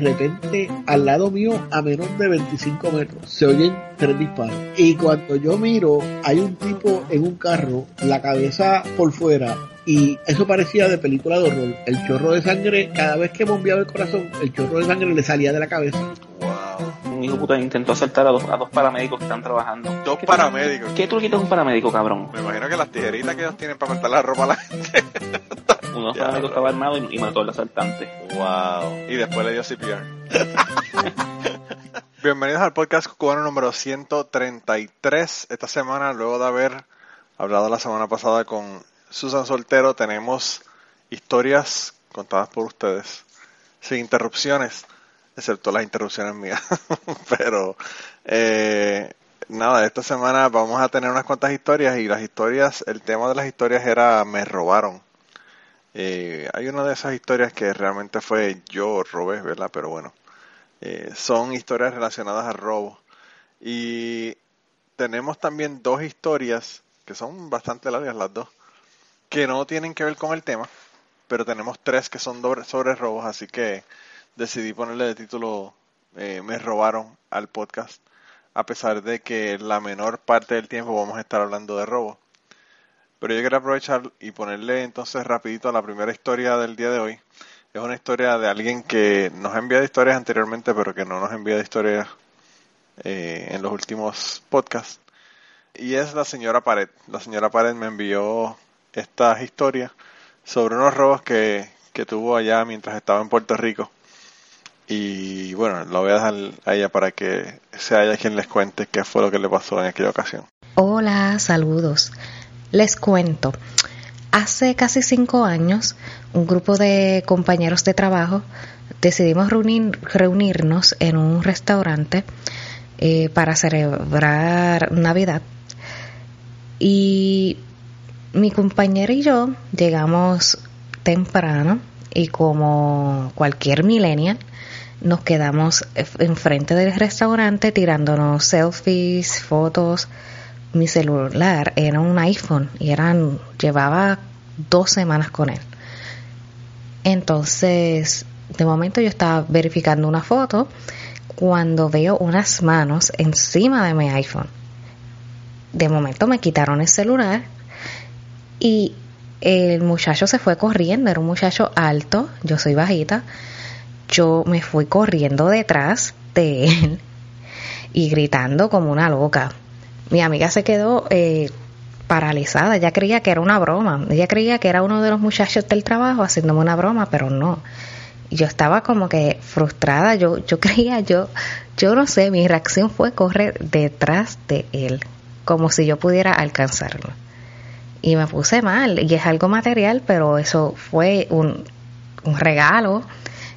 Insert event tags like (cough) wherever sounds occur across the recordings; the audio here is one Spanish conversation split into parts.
repente al lado mío a menos de 25 metros se oyen tres disparos. Y cuando yo miro hay un tipo en un carro, la cabeza por fuera y eso parecía de película de horror. El chorro de sangre, cada vez que bombeaba el corazón, el chorro de sangre le salía de la cabeza. Wow. Un hijo puta intentó asaltar a dos, a dos paramédicos que están trabajando. Dos paramédicos. ¿Qué truquito es un paramédico, cabrón? Me imagino que las tijeritas que ellos tienen para cortar la ropa a la gente. (laughs) Uno de los estaba armado y, y, mató al asaltante. Wow. Y después le dio CPR. (laughs) Bienvenidos al podcast cubano número 133. Esta semana, luego de haber hablado la semana pasada con Susan Soltero, tenemos historias contadas por ustedes, sin interrupciones, excepto las interrupciones mías. (laughs) Pero eh, nada, esta semana vamos a tener unas cuantas historias y las historias, el tema de las historias era me robaron. Eh, hay una de esas historias que realmente fue yo robé, ¿verdad? Pero bueno, eh, son historias relacionadas al robo. Y tenemos también dos historias que son bastante largas las dos que no tienen que ver con el tema, pero tenemos tres que son sobre robos, así que decidí ponerle de título eh, Me robaron al podcast, a pesar de que la menor parte del tiempo vamos a estar hablando de robo. Pero yo quería aprovechar y ponerle entonces rapidito a la primera historia del día de hoy. Es una historia de alguien que nos ha enviado historias anteriormente, pero que no nos enviado historias eh, en los últimos podcasts. Y es la señora Pared. La señora Pared me envió estas historias sobre unos robos que, que tuvo allá mientras estaba en Puerto Rico. Y bueno, lo voy a dejar a ella para que sea ella quien les cuente qué fue lo que le pasó en aquella ocasión. Hola, saludos. Les cuento. Hace casi cinco años, un grupo de compañeros de trabajo decidimos reunir, reunirnos en un restaurante eh, para celebrar Navidad. Y mi compañera y yo llegamos temprano y como cualquier millennial nos quedamos enfrente del restaurante tirándonos selfies, fotos. Mi celular era un iPhone y eran llevaba dos semanas con él. Entonces, de momento yo estaba verificando una foto cuando veo unas manos encima de mi iPhone. De momento me quitaron el celular y el muchacho se fue corriendo, era un muchacho alto, yo soy bajita, yo me fui corriendo detrás de él y gritando como una loca. Mi amiga se quedó eh, paralizada, ella creía que era una broma, ella creía que era uno de los muchachos del trabajo haciéndome una broma, pero no. Yo estaba como que frustrada, yo, yo creía, yo, yo no sé, mi reacción fue correr detrás de él, como si yo pudiera alcanzarlo. Y me puse mal y es algo material pero eso fue un, regalo.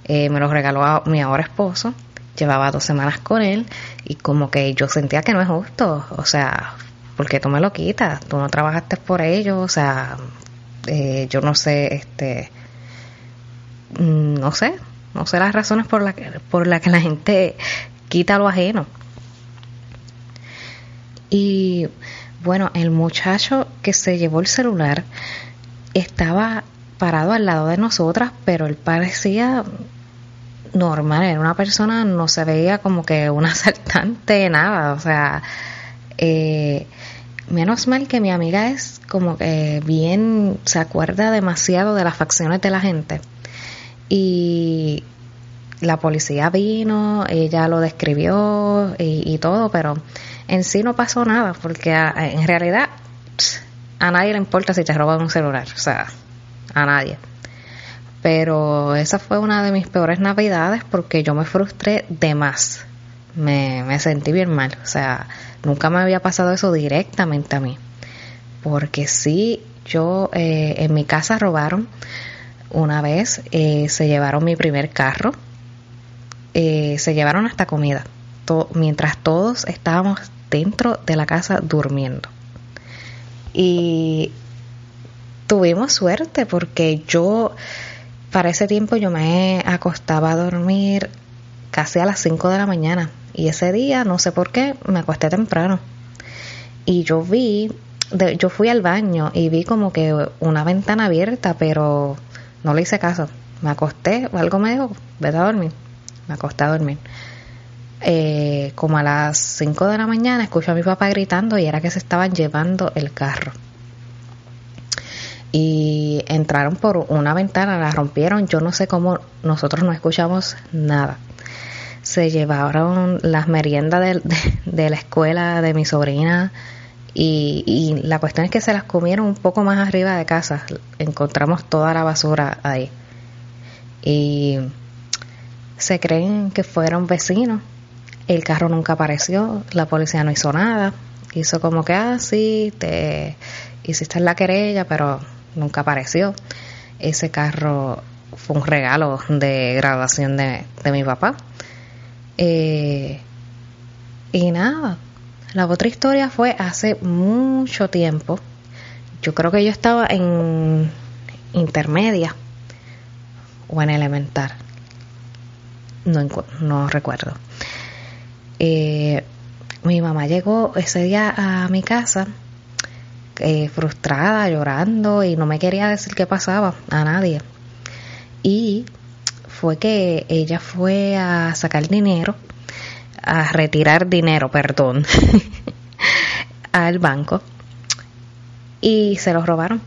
Eh, me lo regaló mi ahora esposo. Llevaba dos semanas con él y como que yo sentía que no es justo o sea porque tú me lo quitas tú no trabajaste por ello o sea eh, yo no sé este mm, no sé no sé las razones por las por la que la gente quita lo ajeno. Y bueno, el muchacho que se llevó el celular estaba parado al lado de nosotras, pero él parecía normal, era una persona, no se veía como que un (laughs) asaltante, nada, o sea, eh, menos mal que mi amiga es como que bien, se acuerda demasiado de las facciones de la gente. Y la policía vino, ella lo describió y todo, pero en sí no pasó nada, porque en realidad a nadie le importa si te roban un celular, o sea, a nadie. Pero esa fue una de mis peores navidades porque yo me frustré de más. Me, me sentí bien mal, o sea, nunca me había pasado eso directamente a mí. Porque sí, yo eh, en mi casa robaron una vez, eh, se llevaron mi primer carro, eh, se llevaron hasta comida. mientras todos estábamos dentro de la casa durmiendo. Y tuvimos suerte porque yo, para ese tiempo yo me acostaba a dormir casi a las 5 de la mañana. Y ese día, no sé por qué, me acosté temprano. Y yo vi, yo fui al baño y vi como que una ventana abierta, pero no le hice caso. Me acosté, algo me dijo, vete a dormir. me acosté a dormir. Eh, como a las 5 de la mañana escucho a mi papá gritando y era que se estaban llevando el carro. Y entraron por una ventana, la rompieron, yo no sé cómo, nosotros no escuchamos nada. Se llevaron las meriendas de, de la escuela de mi sobrina, y, y, la cuestión es que se las comieron un poco más arriba de casa. Encontramos toda la basura ahí. Y se creen que fueron vecinos. El carro nunca apareció, la policía no hizo nada. Hizo como que, ah, sí, te hiciste la querella, pero nunca apareció. Ese carro fue un regalo de graduación de, de mi papá. Eh, y nada, la otra historia fue hace mucho tiempo. Yo creo que yo estaba en intermedia o en elemental. No, no recuerdo. Eh, mi mamá llegó ese día a mi casa eh, frustrada, llorando y no me quería decir qué pasaba a nadie. Y fue que ella fue a sacar dinero a retirar dinero, perdón, (laughs) al banco y se los robaron.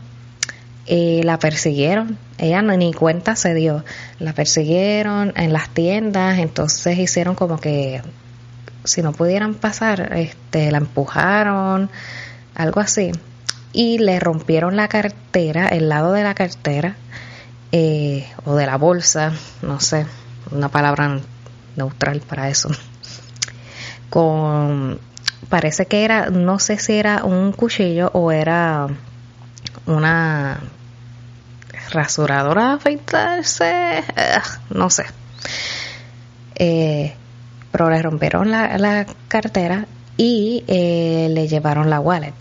Eh, la persiguieron, ella ni cuenta se dio, la persiguieron en las tiendas, entonces hicieron como que si no pudieran pasar, este, la empujaron, algo así, y le rompieron la cartera, el lado de la cartera, eh, o de la bolsa, no sé, una palabra neutral para eso. Con parece que era no sé si era un cuchillo o era una rasuradora afeitarse no sé. Eh, pero le rompieron la, la cartera y eh, le llevaron la wallet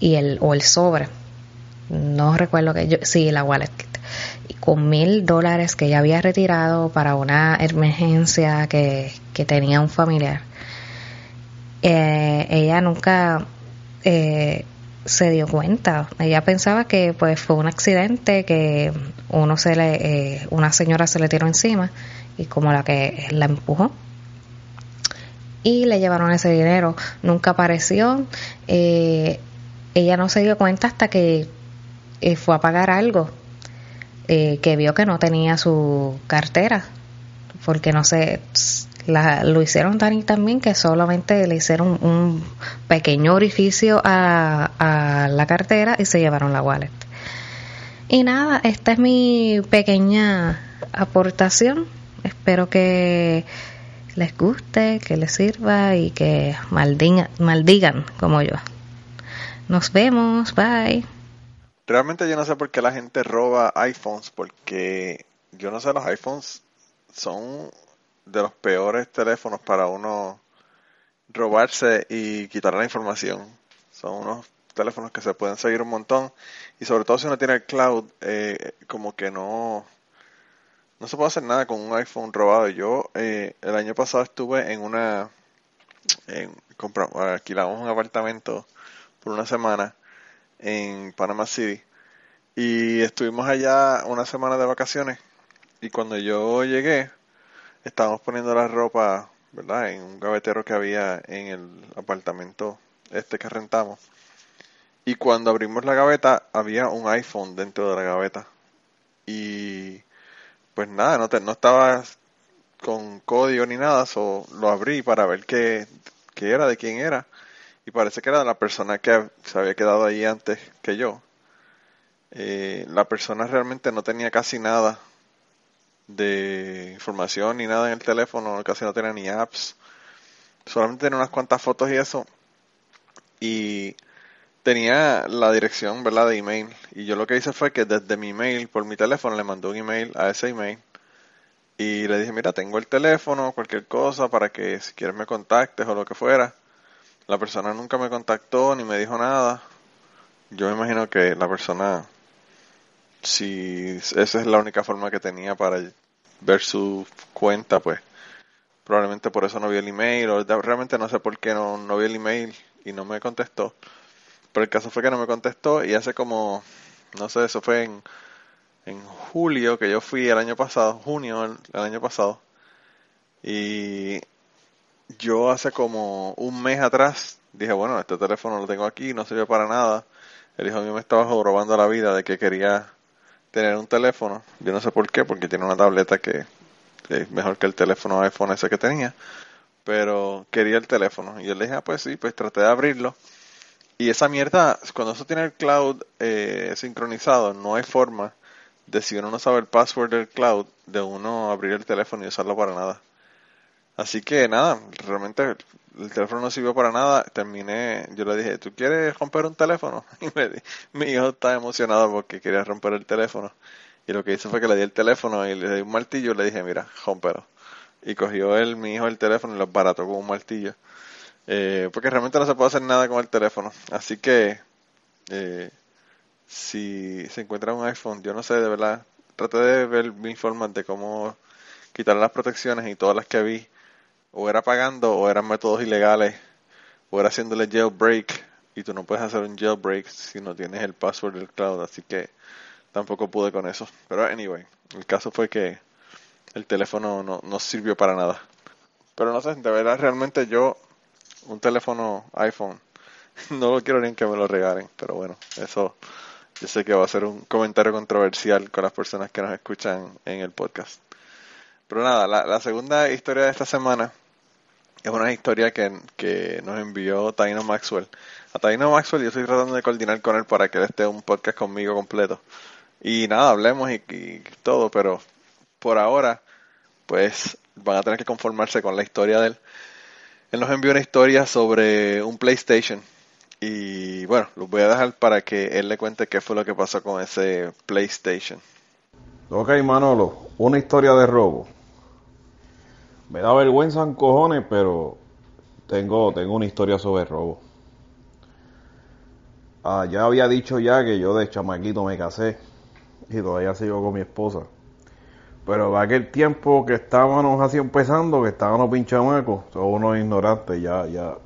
y el o el sobre no recuerdo que yo sí la wallet con mil dólares que ya había retirado para una emergencia que, que tenía un familiar eh, ella nunca eh, se dio cuenta. Ella pensaba que pues fue un accidente, que uno se le, eh, una señora se le tiró encima y como la que la empujó y le llevaron ese dinero. Nunca apareció. Ella no se dio cuenta hasta que fue a pagar algo, que vio que no tenía su cartera, porque no sé, la, lo hicieron tan y también que solamente le hicieron un pequeño orificio a, a la cartera y se llevaron la wallet. Y nada, esta es mi pequeña aportación. Espero que les guste, que les sirva y que maldigan, maldigan como yo. Nos vemos, bye. Realmente yo no sé por qué la gente roba iPhones, porque yo no sé, los iPhones son de los peores teléfonos para uno robarse y quitar la información. Son unos teléfonos que se pueden seguir un montón y sobre todo si uno tiene el cloud, eh, como que no no se puede hacer nada con un iPhone robado. Yo eh, el año pasado estuve en una en, compramos, alquilamos un apartamento por una semana en Panama City y estuvimos allá una semana de vacaciones y cuando yo llegué estábamos poniendo la ropa, ¿verdad? En un gavetero que había en el apartamento este que rentamos. Y cuando abrimos la gaveta, había un iPhone dentro de la gaveta. Y pues nada, no, te, no estaba con código ni nada, so lo abrí para ver qué, qué era, de quién era. Y parece que era la persona que se había quedado ahí antes que yo. Eh, la persona realmente no tenía casi nada de información ni nada en el teléfono, casi no tenía ni apps, solamente tenía unas cuantas fotos y eso. Y tenía la dirección, ¿verdad?, de email. Y yo lo que hice fue que desde mi email, por mi teléfono, le mandé un email a ese email. Y le dije, mira, tengo el teléfono, cualquier cosa, para que si quieres me contactes o lo que fuera. La persona nunca me contactó ni me dijo nada. Yo me imagino que la persona si esa es la única forma que tenía para ver su cuenta, pues probablemente por eso no vi el email, o realmente no sé por qué no, no vi el email y no me contestó. Pero el caso fue que no me contestó y hace como, no sé, eso fue en, en julio que yo fui el año pasado, junio el, año pasado. Y yo hace como un mes atrás dije, bueno, este teléfono lo tengo aquí, no sirve para nada. El hijo mío me estaba robando la vida de que quería tener un teléfono. Yo no sé por qué, porque tiene una tableta que es mejor que el teléfono iPhone ese que tenía. Pero quería el teléfono. Y yo le dije, ah, pues sí, pues traté de abrirlo. Y esa mierda, cuando eso tiene el cloud eh, sincronizado, no hay forma de si uno no sabe el password del cloud, de uno abrir el teléfono y usarlo para nada. Así que nada, realmente el teléfono no sirvió para nada. Terminé, yo le dije, ¿tú quieres romper un teléfono? (laughs) Y me, mi hijo estaba emocionado porque quería romper el teléfono. Y lo que hizo fue que le di el teléfono y le di un martillo y le dije, mira, rómpelo. Y cogió él, mi hijo, el teléfono y lo barató con un martillo. Eh, porque realmente no se puede hacer nada con el teléfono. Así que, eh, si se encuentra un iPhone, yo no sé, de verdad, traté de ver mi forma de cómo quitar las protecciones y todas las que vi o era pagando o eran métodos ilegales o era haciéndole jailbreak y tú no puedes hacer un jailbreak si no tienes el password del cloud así que tampoco pude con eso. Pero anyway el caso fue que el teléfono no, no sirvió para nada. Pero no sé de verdad realmente yo un teléfono iPhone (laughs) no lo quiero ni que me lo regalen pero bueno eso yo sé que va a ser un comentario controversial con las personas que nos escuchan en el podcast. Pero nada, la, la segunda historia de esta semana es una historia que, nos envió Taino Maxwell. A Taino Maxwell yo estoy tratando de coordinar con él para que él esté un podcast conmigo completo. Y nada, hablemos y, todo, pero por ahora, pues van a tener que conformarse con la historia de él. Él nos envió una historia sobre un PlayStation. Y bueno, los voy a dejar para que él le cuente qué fue lo que pasó con ese PlayStation. Ok, Manolo, una historia de robo. Me da vergüenza en cojones, pero tengo, tengo una historia sobre robo. Ah, ya había dicho ya que yo de chamaquito me casé y todavía sigo con mi esposa. Pero en aquel tiempo que estábamos así empezando, que estábamos pinchamacos, somos unos ignorantes, ya, ya,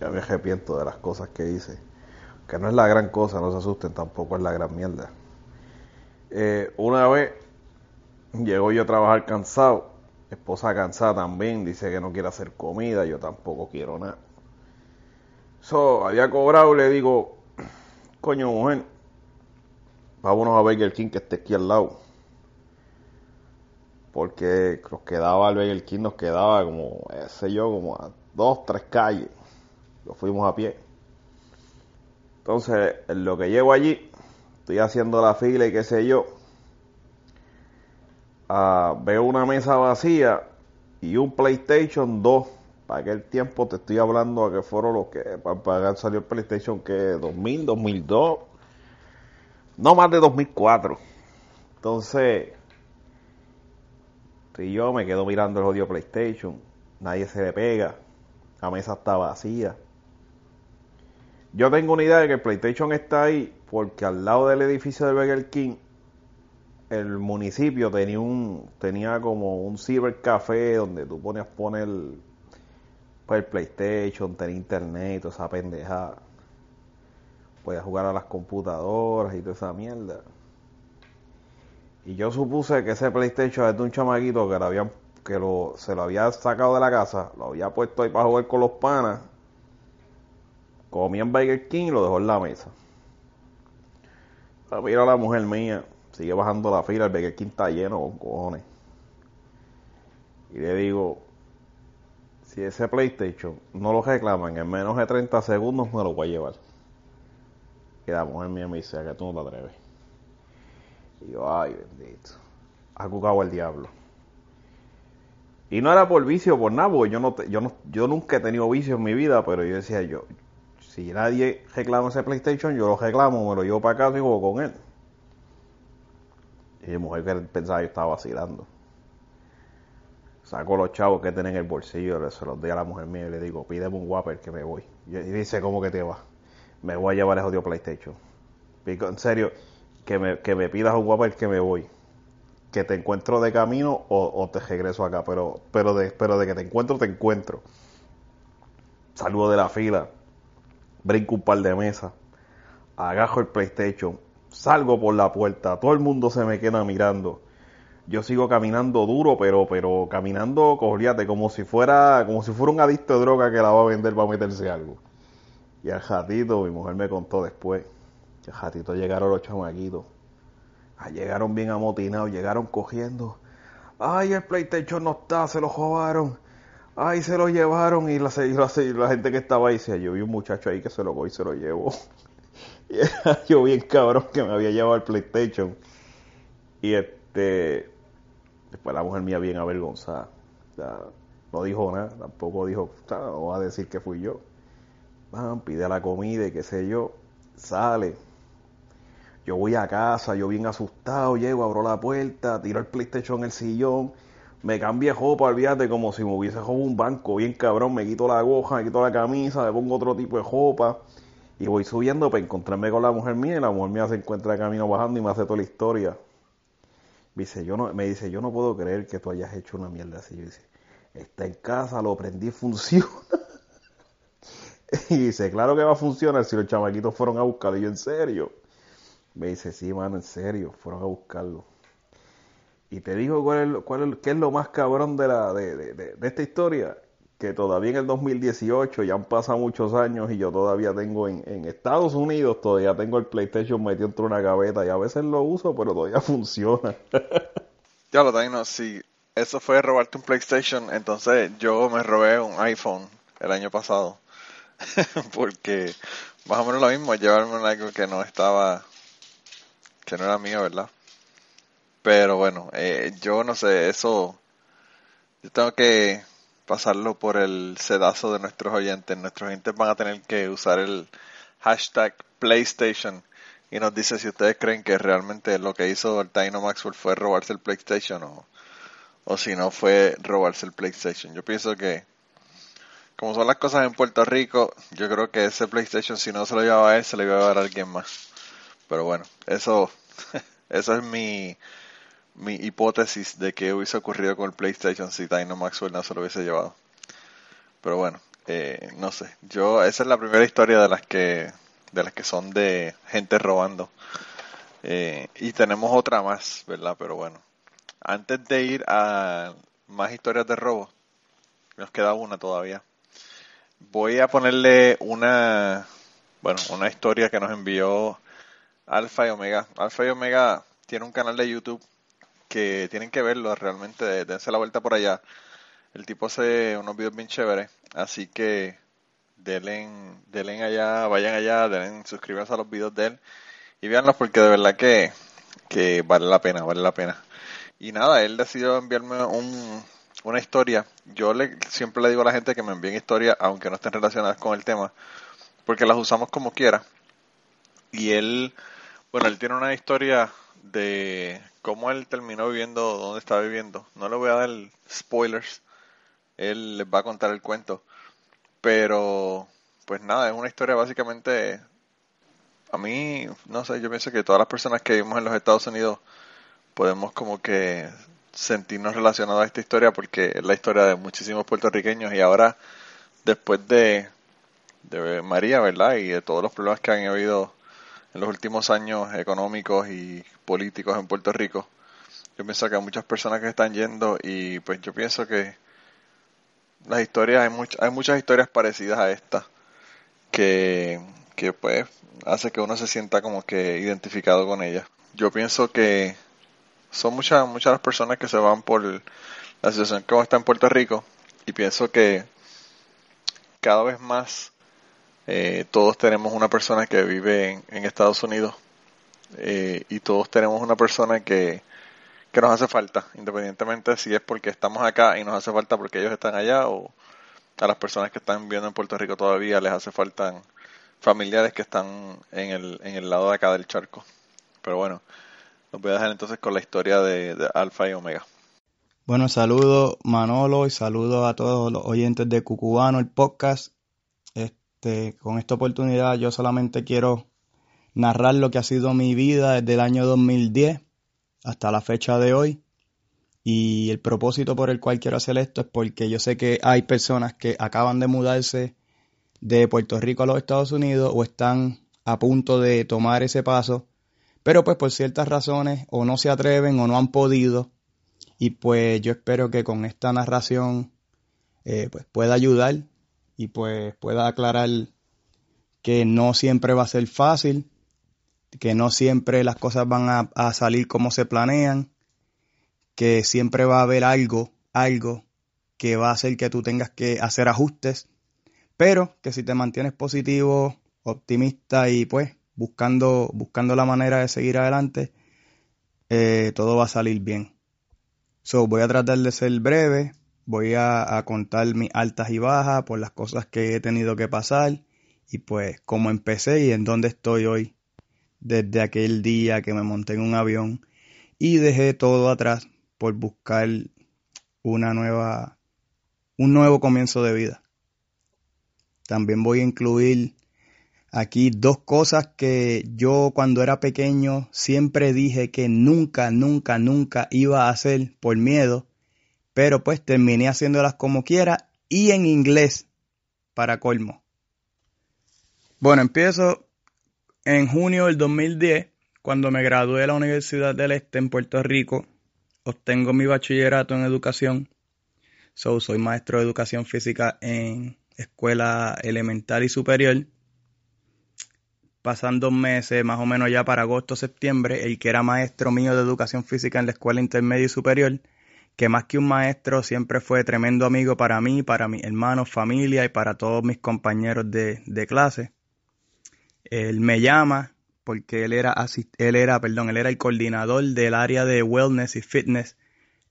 ya me arrepiento de las cosas que hice. Que no es la gran cosa, no se asusten, tampoco es la gran mierda. Eh, una vez llego yo a trabajar cansado esposa cansada también, dice que no quiere hacer comida, yo tampoco quiero nada. So, había cobrado le digo, (clears throat) coño mujer, vámonos a Burger King que esté aquí al lado. Porque nos quedaba el Burger King, nos quedaba como, sé yo, como a dos, tres calles. Lo fuimos a pie. Entonces, en lo que llego allí, estoy haciendo la fila y qué sé yo veo una mesa vacía y un PlayStation 2. Para aquel tiempo te estoy hablando a que fueron los que para pagar salió el PlayStation que 2000, 2002, no más de 2004. Entonces, y yo me quedo mirando el odio PlayStation, nadie se le pega, la mesa está vacía. Yo tengo una idea de que el PlayStation está ahí porque al lado del edificio de Burger King el municipio tenía un tenía como un cibercafé donde tú ponías poner pues, el PlayStation, tenía internet toda esa pendejada. Podías jugar a las computadoras y toda esa mierda. Y yo supuse que ese PlayStation es de un chamaquito que, lo que lo, se lo había sacado de la casa, lo había puesto ahí para jugar con los panas, comía en Burger King y lo dejó en la mesa. Mira la mujer mía, sigue bajando la fila, el Burger King está lleno con cojones. Y le digo, si ese PlayStation no lo reclaman en menos de 30 segundos, me lo voy a llevar. Y la mujer mía me dice, que tú no te atreves. Y yo, ay, bendito. Ha cucado el diablo. Y no era por vicio, por nada, porque yo, no, yo, no, yo nunca he tenido vicio en mi vida, pero yo decía yo, si nadie reclama ese PlayStation, yo lo reclamo, me lo llevo para casa y juego con él. Y mi mujer pensaba que yo estaba vacilando. Saco los chavos que tienen en el bolsillo, se los doy a la mujer mía y le digo, pídeme un Whopper que me voy. Y dice, ¿cómo que te va? Me voy a llevar el jodido PlayStation. Pico, en serio, que me, que me pidas un Whopper que me voy. Que te encuentro de camino o, te regreso acá. Pero, pero, de, pero de que te encuentro, te encuentro. Saludo de la fila. Brinco un par de mesas. Agajo el PlayStation salgo por la puerta, todo el mundo se me queda mirando. yo sigo caminando duro, pero, pero caminando, corriate, como si fuera, como si fuera un adicto de droga que la va a vender para meterse algo. Y al ratito, mi mujer me contó después, que al ratito llegaron los chamaquitos. Ah, llegaron bien amotinados, llegaron cogiendo. Ay, el PlayStation no está, se lo robaron. Ay, se lo llevaron y la, la, gente que estaba ahí decía, yo vi un muchacho ahí que se lo voy y se lo llevo. (laughs) yo bien cabrón que me había llevado el PlayStation. Y este, después la mujer mía bien avergonzada. no dijo nada, tampoco dijo, no va a decir que fui yo. Van, pide la comida y qué sé yo, sale. Yo voy a casa, yo bien asustado, llego, abro la puerta, tiro el PlayStation en el sillón me cambié ropa, olvídate, como si me hubiese robado un banco, bien cabrón, me quito la goja, me quito la camisa, me pongo otro tipo de ropa y voy subiendo para encontrarme con la mujer mía y la mujer mía se encuentra de camino bajando y me hace toda la historia. Me dice, yo no, me dice, yo no puedo creer que tú hayas hecho una mierda así. Yo dice, está en casa, lo prendí, (laughs) funciona. y dice, claro que va a funcionar si los chamaquitos fueron a buscarlo. Y yo, en serio. Me dice, sí, mano, en serio, fueron a buscarlo. Y te digo cuál es, cuál qué es lo más cabrón de, la, de, de, esta historia, que todavía en el 2018, ya han pasado muchos años y yo todavía tengo en, Estados Unidos, todavía tengo el PlayStation metido entre una gaveta y a veces lo uso, pero todavía (laughs) funciona. ya lo tengo, si eso fue robarte un PlayStation, entonces yo me robé un iPhone el año pasado. (laughs) Porque más o menos lo mismo, llevarme algo que no estaba, que no era mío, ¿verdad? Pero bueno, eh, yo no sé, eso yo tengo que pasarlo por el sedazo de nuestros oyentes. Nuestros oyentes van a tener que usar el hashtag PlayStation y nos dice si ustedes creen que realmente lo que hizo el Dino Maxwell fue robarse el PlayStation o, o si no fue robarse el PlayStation. Yo pienso que como son las cosas en Puerto Rico, yo creo que ese PlayStation si no se lo llevaba a él, se lo iba a llevar a alguien más. Pero bueno, eso (laughs) es mi, mi hipótesis de que hubiese ocurrido con el PlayStation si Dino Maxwell no se lo hubiese llevado. Pero bueno, eh, no sé. Yo esa es la primera historia de las que de las que son de gente robando. Eh, y tenemos otra más, ¿verdad? Pero bueno, antes de ir a más historias de robo, nos queda una todavía. Voy a ponerle una, bueno, una historia que nos envió Alfa y Omega. Alfa y Omega tiene un canal de YouTube que tienen que verlo realmente, dense la vuelta por allá. El tipo hace unos videos bien chéveres, así que denle, denle allá, vayan allá, denle, suscríbanse a los videos de él y véanlos porque de verdad que, que vale la pena, vale la pena. Y nada, él decidió enviarme un, una historia. Yo le, siempre le digo a la gente que me envíen historias, aunque no estén relacionadas con el tema, porque las usamos como quiera. Y él, bueno, él tiene una historia de cómo él terminó viviendo donde está viviendo. No le voy a dar spoilers. Él les va a contar el cuento. Pero, pues nada, es una historia básicamente... A mí, no sé, yo pienso que todas las personas que vivimos en los Estados Unidos podemos como que sentirnos relacionados a esta historia porque es la historia de muchísimos puertorriqueños y ahora después de, de María, ¿verdad? Y de todos los problemas que han habido en los últimos años económicos y políticos en Puerto Rico. Yo pienso que hay muchas personas que están yendo y pues yo pienso que las historias, hay, hay muchas historias parecidas a esta que, que pues hace que uno se sienta como que identificado con ellas. Yo pienso que son muchas, muchas las personas que se van por la situación que está en Puerto Rico y pienso que cada vez más eh, todos tenemos una persona que vive en, Estados Unidos eh, y todos tenemos una persona que, que nos hace falta, independientemente si es porque estamos acá y nos hace falta porque ellos están allá o a las personas que están viviendo en Puerto Rico todavía les hace falta familiares que están en el, en el lado de acá del charco. Pero bueno, nos voy a dejar entonces con la historia de, de Alfa y Omega. Bueno, saludo Manolo y saludo a todos los oyentes de Cucubano, el podcast. Este, con esta oportunidad yo solamente quiero narrar lo que ha sido mi vida desde el año 2010 hasta la fecha de hoy. Y el propósito por el cual quiero hacer esto es porque yo sé que hay personas que acaban de mudarse de Puerto Rico a los Estados Unidos o están a punto de tomar ese paso, pero pues por ciertas razones o no se atreven o no han podido Y pues yo espero que con esta narración eh, pues pueda ayudar y pues pueda aclarar que no siempre va a ser fácil, que no siempre las cosas van a, salir como se planean, que siempre va a haber algo, algo que va a hacer que tú tengas que hacer ajustes, pero que si te mantienes positivo, optimista y pues buscando, buscando la manera de seguir adelante, eh, todo va a salir bien. So, voy a tratar de ser breve, voy a, contar mis altas y bajas por las cosas que he tenido que pasar y pues cómo empecé y en dónde estoy hoy desde aquel día que me monté en un avión y dejé todo atrás por buscar una nueva un nuevo comienzo de vida. También voy a incluir aquí dos cosas que yo cuando era pequeño siempre dije que nunca, nunca, nunca iba a hacer por miedo, pero pues terminé haciéndolas como quiera y en inglés para colmo. Bueno, empiezo en junio del 2010, cuando me gradué de la Universidad del Este en Puerto Rico, obtengo mi bachillerato en educación. So, soy maestro de educación física en escuela elemental y superior pasan dos meses, más o menos ya para agosto, septiembre, el que era maestro mío de educación física en la escuela intermedia y superior, que más que un maestro siempre fue tremendo amigo para mí, para mis hermanos, familia y para todos mis compañeros de, de clase. Él me llama porque él era, él era, perdón, él era el coordinador del área de wellness y fitness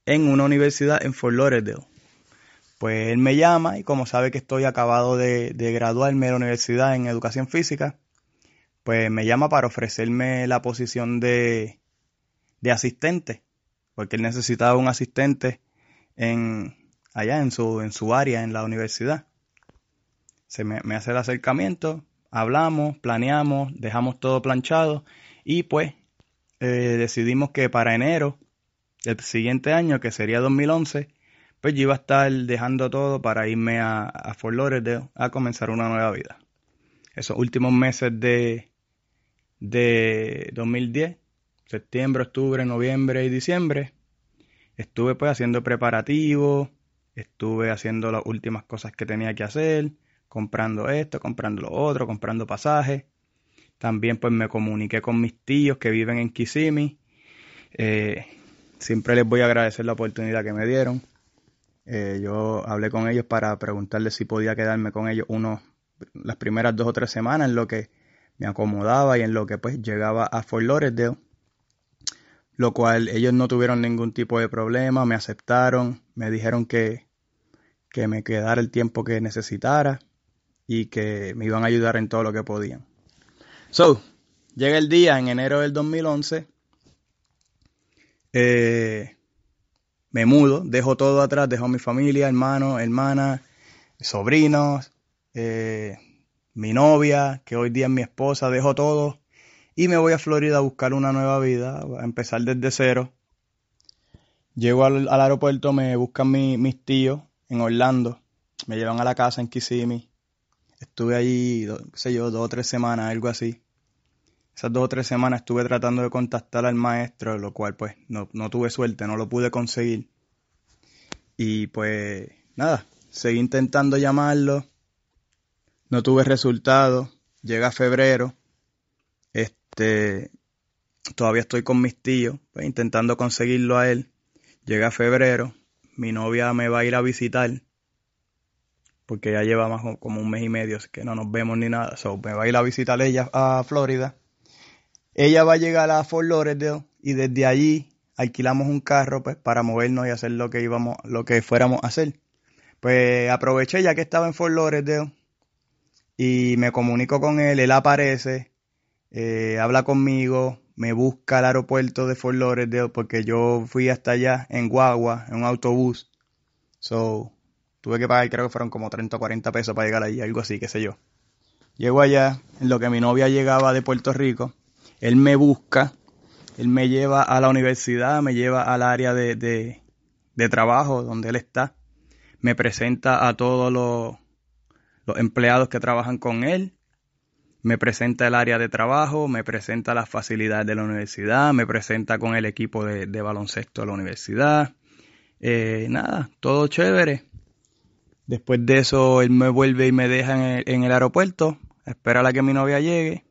en una universidad en Fort Lauderdale. Pues él me llama y como sabe que estoy acabado de, de graduarme de la universidad en educación física, pues me llama para ofrecerme la posición de, de asistente, porque él necesitaba un asistente en, allá en su, en su área, en la universidad. Se me, hace el acercamiento, hablamos, planeamos, dejamos todo planchado y pues eh, decidimos que para enero del siguiente año, que sería 2011, pues yo iba a estar dejando todo para irme a, a Fort Lauderdale a comenzar una nueva vida. Esos últimos meses de, de 2010, septiembre, octubre, noviembre y diciembre, estuve pues haciendo preparativos, estuve haciendo las últimas cosas que tenía que hacer, comprando esto, comprando lo otro, comprando pasajes. También pues me comuniqué con mis tíos que viven en Kissimmee. Eh, siempre les voy a agradecer la oportunidad que me dieron. Eh, yo hablé con ellos para preguntarles si podía quedarme con ellos unos, las primeras dos o tres semanas en lo que me acomodaba y en lo que pues llegaba a Fort Lauderdale, lo cual ellos no tuvieron ningún tipo de problema, me aceptaron, me dijeron que, que me quedara el tiempo que necesitara y que me iban a ayudar en todo lo que podían. So, llega el día en enero del 2011, eh, me mudo, dejo todo atrás, dejo mi familia, hermanos, hermanas, sobrinos, eh, mi novia, que hoy día es mi esposa, dejo todo y me voy a Florida a buscar una nueva vida, a empezar desde cero. Llego al, aeropuerto, me buscan mi, mis tíos en Orlando, me llevan a la casa en Kissimmee. Estuve allí, qué sé yo, dos o tres semanas, algo así. Esas dos o tres semanas estuve tratando de contactar al maestro, lo cual pues no, no tuve suerte, no lo pude conseguir. Y pues nada, seguí intentando llamarlo no tuve resultado, llega febrero, este, todavía estoy con mis tíos, pues, intentando conseguirlo a él, llega febrero, mi novia me va a ir a visitar, porque ya lleva más como un mes y medio, que no nos vemos ni nada, so, me va a ir a visitar ella a Florida, ella va a llegar a Fort Lauderdale y desde allí alquilamos un carro pues para movernos y hacer lo que íbamos, lo que fuéramos a hacer. Pues aproveché ya que estaba en Fort Lauderdale, y me comunico con él, él aparece, eh, habla conmigo, me busca al aeropuerto de Fort Lauderdale porque yo fui hasta allá en guagua, en un autobús. So, tuve que pagar, creo que fueron como 30 o 40 pesos para llegar allí, algo así, qué sé yo. Llego allá, en lo que mi novia llegaba de Puerto Rico, él me busca, él me lleva a la universidad, me lleva al área de, de, de trabajo donde él está, me presenta a todos los los empleados que trabajan con él, me presenta el área de trabajo, me presenta las facilidades de la universidad, me presenta con el equipo de, baloncesto de la universidad, Eh, nada, todo chévere. Después de eso, él me vuelve y me deja en el, en el aeropuerto, espera a que mi novia llegue,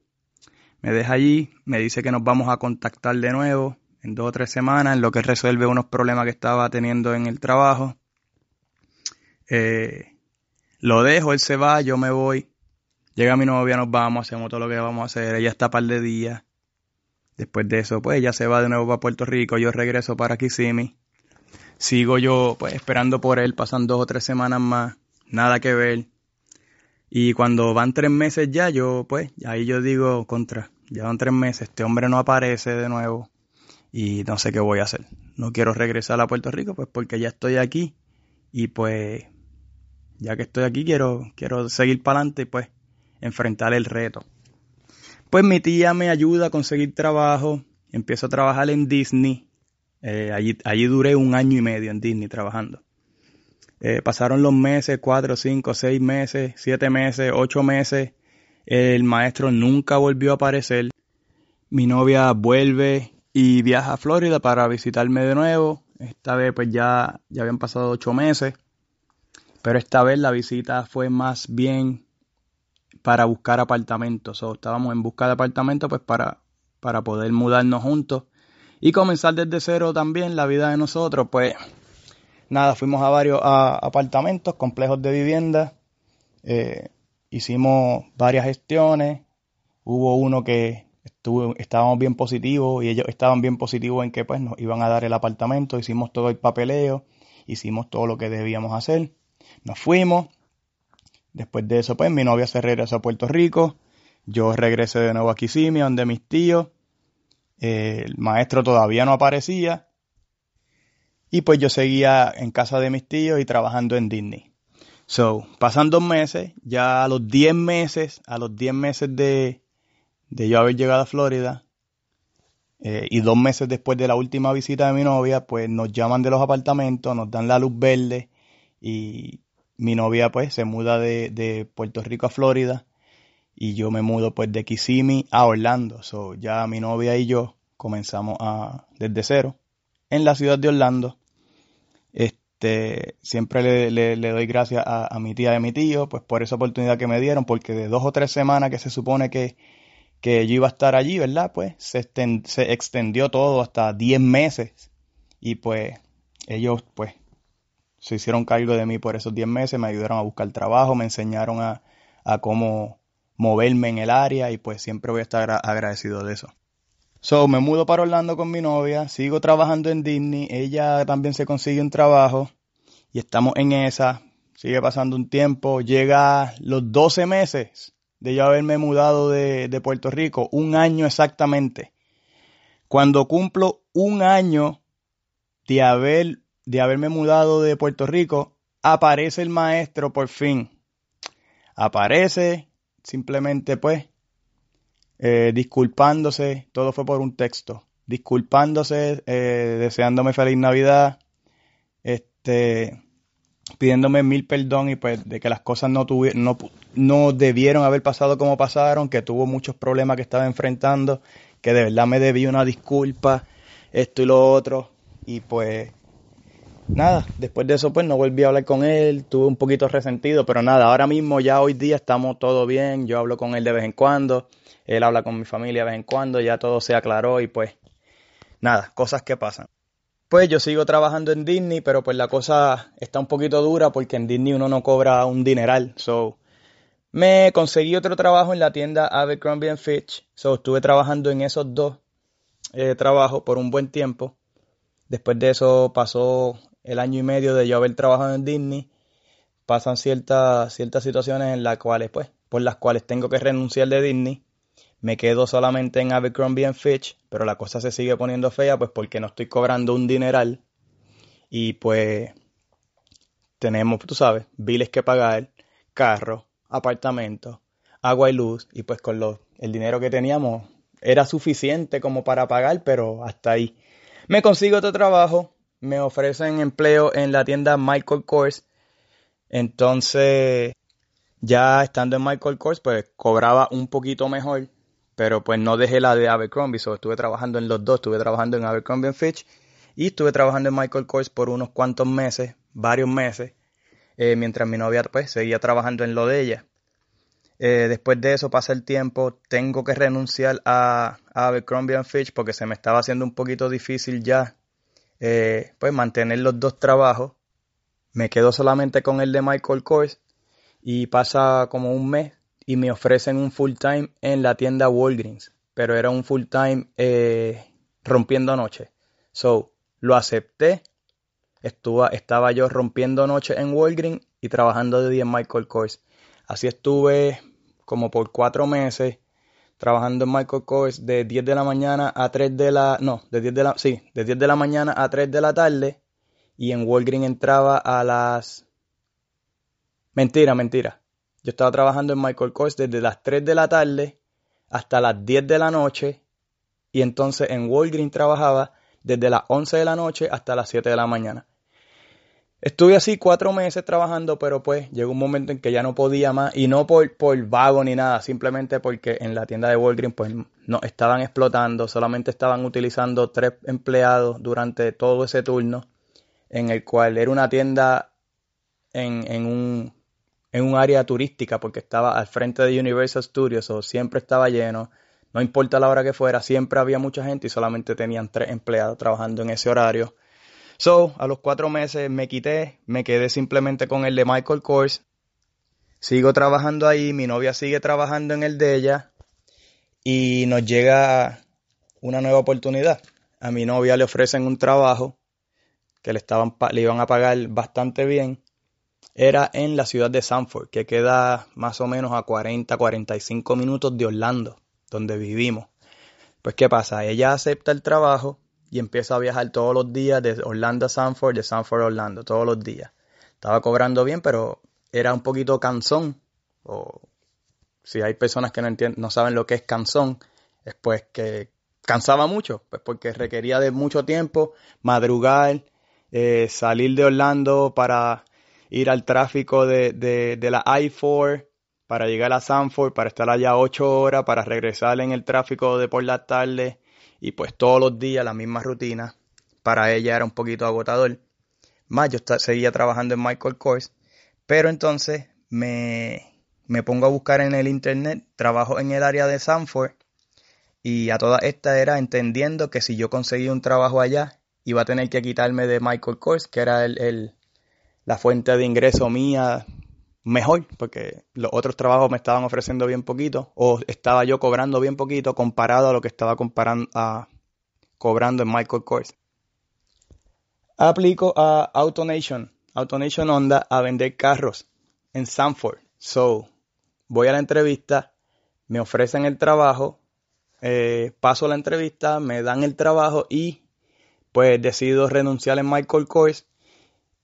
me deja allí, me dice que nos vamos a contactar de nuevo en dos o tres semanas, en lo que resuelve unos problemas que estaba teniendo en el trabajo. Eh, lo dejo, él se va, yo me voy. Llega mi novia, nos vamos, hacemos todo lo que vamos a hacer. Ella está par de días. Después de eso, pues ella se va de nuevo para Puerto Rico, yo regreso para Kissimmee. Sigo yo, pues, esperando por él, pasan dos o tres semanas más, nada que ver. Y cuando van tres meses ya, yo, pues, ahí yo digo, contra, ya van tres meses, este hombre no aparece de nuevo y no sé qué voy a hacer. No quiero regresar a Puerto Rico, pues, porque ya estoy aquí y pues, ya que estoy aquí, quiero, quiero seguir para adelante pues, enfrentar el reto. Pues mi tía me ayuda a conseguir trabajo. Empiezo a trabajar en Disney. Eh, allí, allí duré un año y medio en Disney trabajando. Eh, pasaron los meses, cuatro, cinco, seis meses, siete meses, ocho meses. El maestro nunca volvió a aparecer. Mi novia vuelve y viaja a Florida para visitarme de nuevo. Esta vez pues ya, ya habían pasado ocho meses. Pero esta vez la visita fue más bien para buscar apartamentos. O estábamos en busca de apartamentos pues para, para poder mudarnos juntos y comenzar desde cero también la vida de nosotros. Pues nada, fuimos a varios apartamentos, complejos de vivienda, eh, hicimos varias gestiones, hubo uno que estuvo, estábamos bien positivos y ellos estaban bien positivos en que pues nos iban a dar el apartamento, hicimos todo el papeleo, hicimos todo lo que debíamos hacer, nos fuimos, Después de eso, pues mi novia se regresó a Puerto Rico. Yo regresé de nuevo a Kissimmee, donde mis tíos. el maestro todavía no aparecía. Y pues yo seguía en casa de mis tíos y trabajando en Disney. So, pasan dos meses, ya a los 10 meses, a los 10 meses de, de yo haber llegado a Florida, eh, y dos meses después de la última visita de mi novia, pues nos llaman de los apartamentos, nos dan la luz verde y mi novia pues se muda de, de, Puerto Rico a Florida y yo me mudo pues de Kissimmee a Orlando. So ya mi novia y yo comenzamos a, desde cero en la ciudad de Orlando. Este, siempre le, le, doy gracias a, mi tía y a mi tío pues por esa oportunidad que me dieron porque de dos o tres semanas que se supone que, que yo iba a estar allí, ¿verdad? Pues se, se extendió todo hasta diez meses y pues ellos pues se hicieron cargo de mí por esos 10 meses, me ayudaron a buscar trabajo, me enseñaron a, cómo moverme en el área y pues siempre voy a estar agradecido de eso. So, me mudo para Orlando con mi novia, sigo trabajando en Disney, ella también se consigue un trabajo y estamos en esa, sigue pasando un tiempo, llega los 12 meses de yo haberme mudado de, de Puerto Rico, un año exactamente. Cuando cumplo un año de haber de haberme mudado de Puerto Rico, aparece el maestro por fin. Aparece, simplemente pues, eh, disculpándose, todo fue por un texto, disculpándose, eh, deseándome feliz Navidad, este, pidiéndome mil perdón y pues de que las cosas no, no, no debieron haber pasado como pasaron, que tuvo muchos problemas que estaba enfrentando, que de verdad me debía una disculpa, esto y lo otro, y pues nada, después de eso pues no volví a hablar con él, tuve un poquito resentido, pero nada, ahora mismo ya hoy día estamos todo bien, yo hablo con él de vez en cuando, él habla con mi familia de vez en cuando, ya todo se aclaró y pues nada, cosas que pasan. Pues yo sigo trabajando en Disney, pero pues la cosa está un poquito dura porque en Disney uno no cobra un dineral, so me conseguí otro trabajo en la tienda Abercrombie Fitch, so estuve trabajando en esos dos eh, trabajos por un buen tiempo. Después de eso pasó el año y medio de yo haber trabajado en Disney, pasan ciertas, ciertas situaciones en las cuales, pues, por las cuales tengo que renunciar de Disney. Me quedo solamente en Abercrombie Fitch, pero la cosa se sigue poniendo fea, pues porque no estoy cobrando un dineral. Y pues tenemos, tú sabes, biles que pagar, carro, apartamento, agua y luz. Y pues con lo, el dinero que teníamos era suficiente como para pagar, pero hasta ahí. Me consigo otro trabajo me ofrecen empleo en la tienda Michael Kors. Entonces, ya estando en Michael Kors, pues cobraba un poquito mejor, pero pues no dejé la de Abercrombie, so estuve trabajando en los dos, estuve trabajando en Abercrombie Fitch Y estuve trabajando en Michael Kors por unos cuantos meses, varios meses, eh, mientras mi novia pues seguía trabajando en lo de ella. Eh, después de eso pasa el tiempo, tengo que renunciar a, a Abercrombie Fitch porque se me estaba haciendo un poquito difícil ya eh, pues mantener los dos trabajos. Me quedo solamente con el de Michael Kors y pasa como un mes y me ofrecen un full time en la tienda Walgreens, pero era un full time eh, rompiendo noche. So, lo acepté. Estuvo, estaba yo rompiendo noche en Walgreens y trabajando de día en Michael Kors. Así estuve como por cuatro meses trabajando en Michael Kors de 10 de la mañana a 3 de la, no, de 10 de la, sí, de 10 de la mañana a 3 de la tarde y en Walgreens entraba a las, mentira, mentira, yo estaba trabajando en Michael Kors desde las 3 de la tarde hasta las 10 de la noche y entonces en Walgreens trabajaba desde las 11 de la noche hasta las 7 de la mañana. Estuve así cuatro meses trabajando, pero pues llegó un momento en que ya no podía más y no por, por vago ni nada, simplemente porque en la tienda de Walgreens pues no estaban explotando, solamente estaban utilizando tres empleados durante todo ese turno, en el cual era una tienda en, en, un, en un área turística porque estaba al frente de Universal Studios o siempre estaba lleno, no importa la hora que fuera, siempre había mucha gente y solamente tenían tres empleados trabajando en ese horario So, a los cuatro meses me quité, me quedé simplemente con el de Michael Kors. Sigo trabajando ahí, mi novia sigue trabajando en el de ella y nos llega una nueva oportunidad. A mi novia le ofrecen un trabajo que le, estaban, le iban a pagar bastante bien. Era en la ciudad de Sanford, que queda más o menos a 40, 45 minutos de Orlando, donde vivimos. Pues, ¿qué pasa? Ella acepta el trabajo y empiezo a viajar todos los días de Orlando a Sanford, de Sanford a Orlando, todos los días. Estaba cobrando bien, pero era un poquito cansón. O si hay personas que no entienden, no saben lo que es cansón, es pues que cansaba mucho, pues porque requería de mucho tiempo, madrugar, eh, salir de Orlando para ir al tráfico de, de, de la I-4, para llegar a Sanford, para estar allá ocho horas, para regresar en el tráfico de por la tarde, y pues todos los días la misma rutina, para ella era un poquito agotador. Más yo seguía trabajando en Michael Kors, pero entonces me, me pongo a buscar en el internet, trabajo en el área de Sanford y a toda esta era entendiendo que si yo conseguía un trabajo allá, iba a tener que quitarme de Michael Kors, que era el, el, la fuente de ingreso mía mejor, porque los otros trabajos me estaban ofreciendo bien poquito, o estaba yo cobrando bien poquito comparado a lo que estaba comparando, a, cobrando en Michael Kors. Aplico a AutoNation, AutoNation Honda, a vender carros en Sanford. So, voy a la entrevista, me ofrecen el trabajo, eh, paso la entrevista, me dan el trabajo y pues decido renunciar en Michael Kors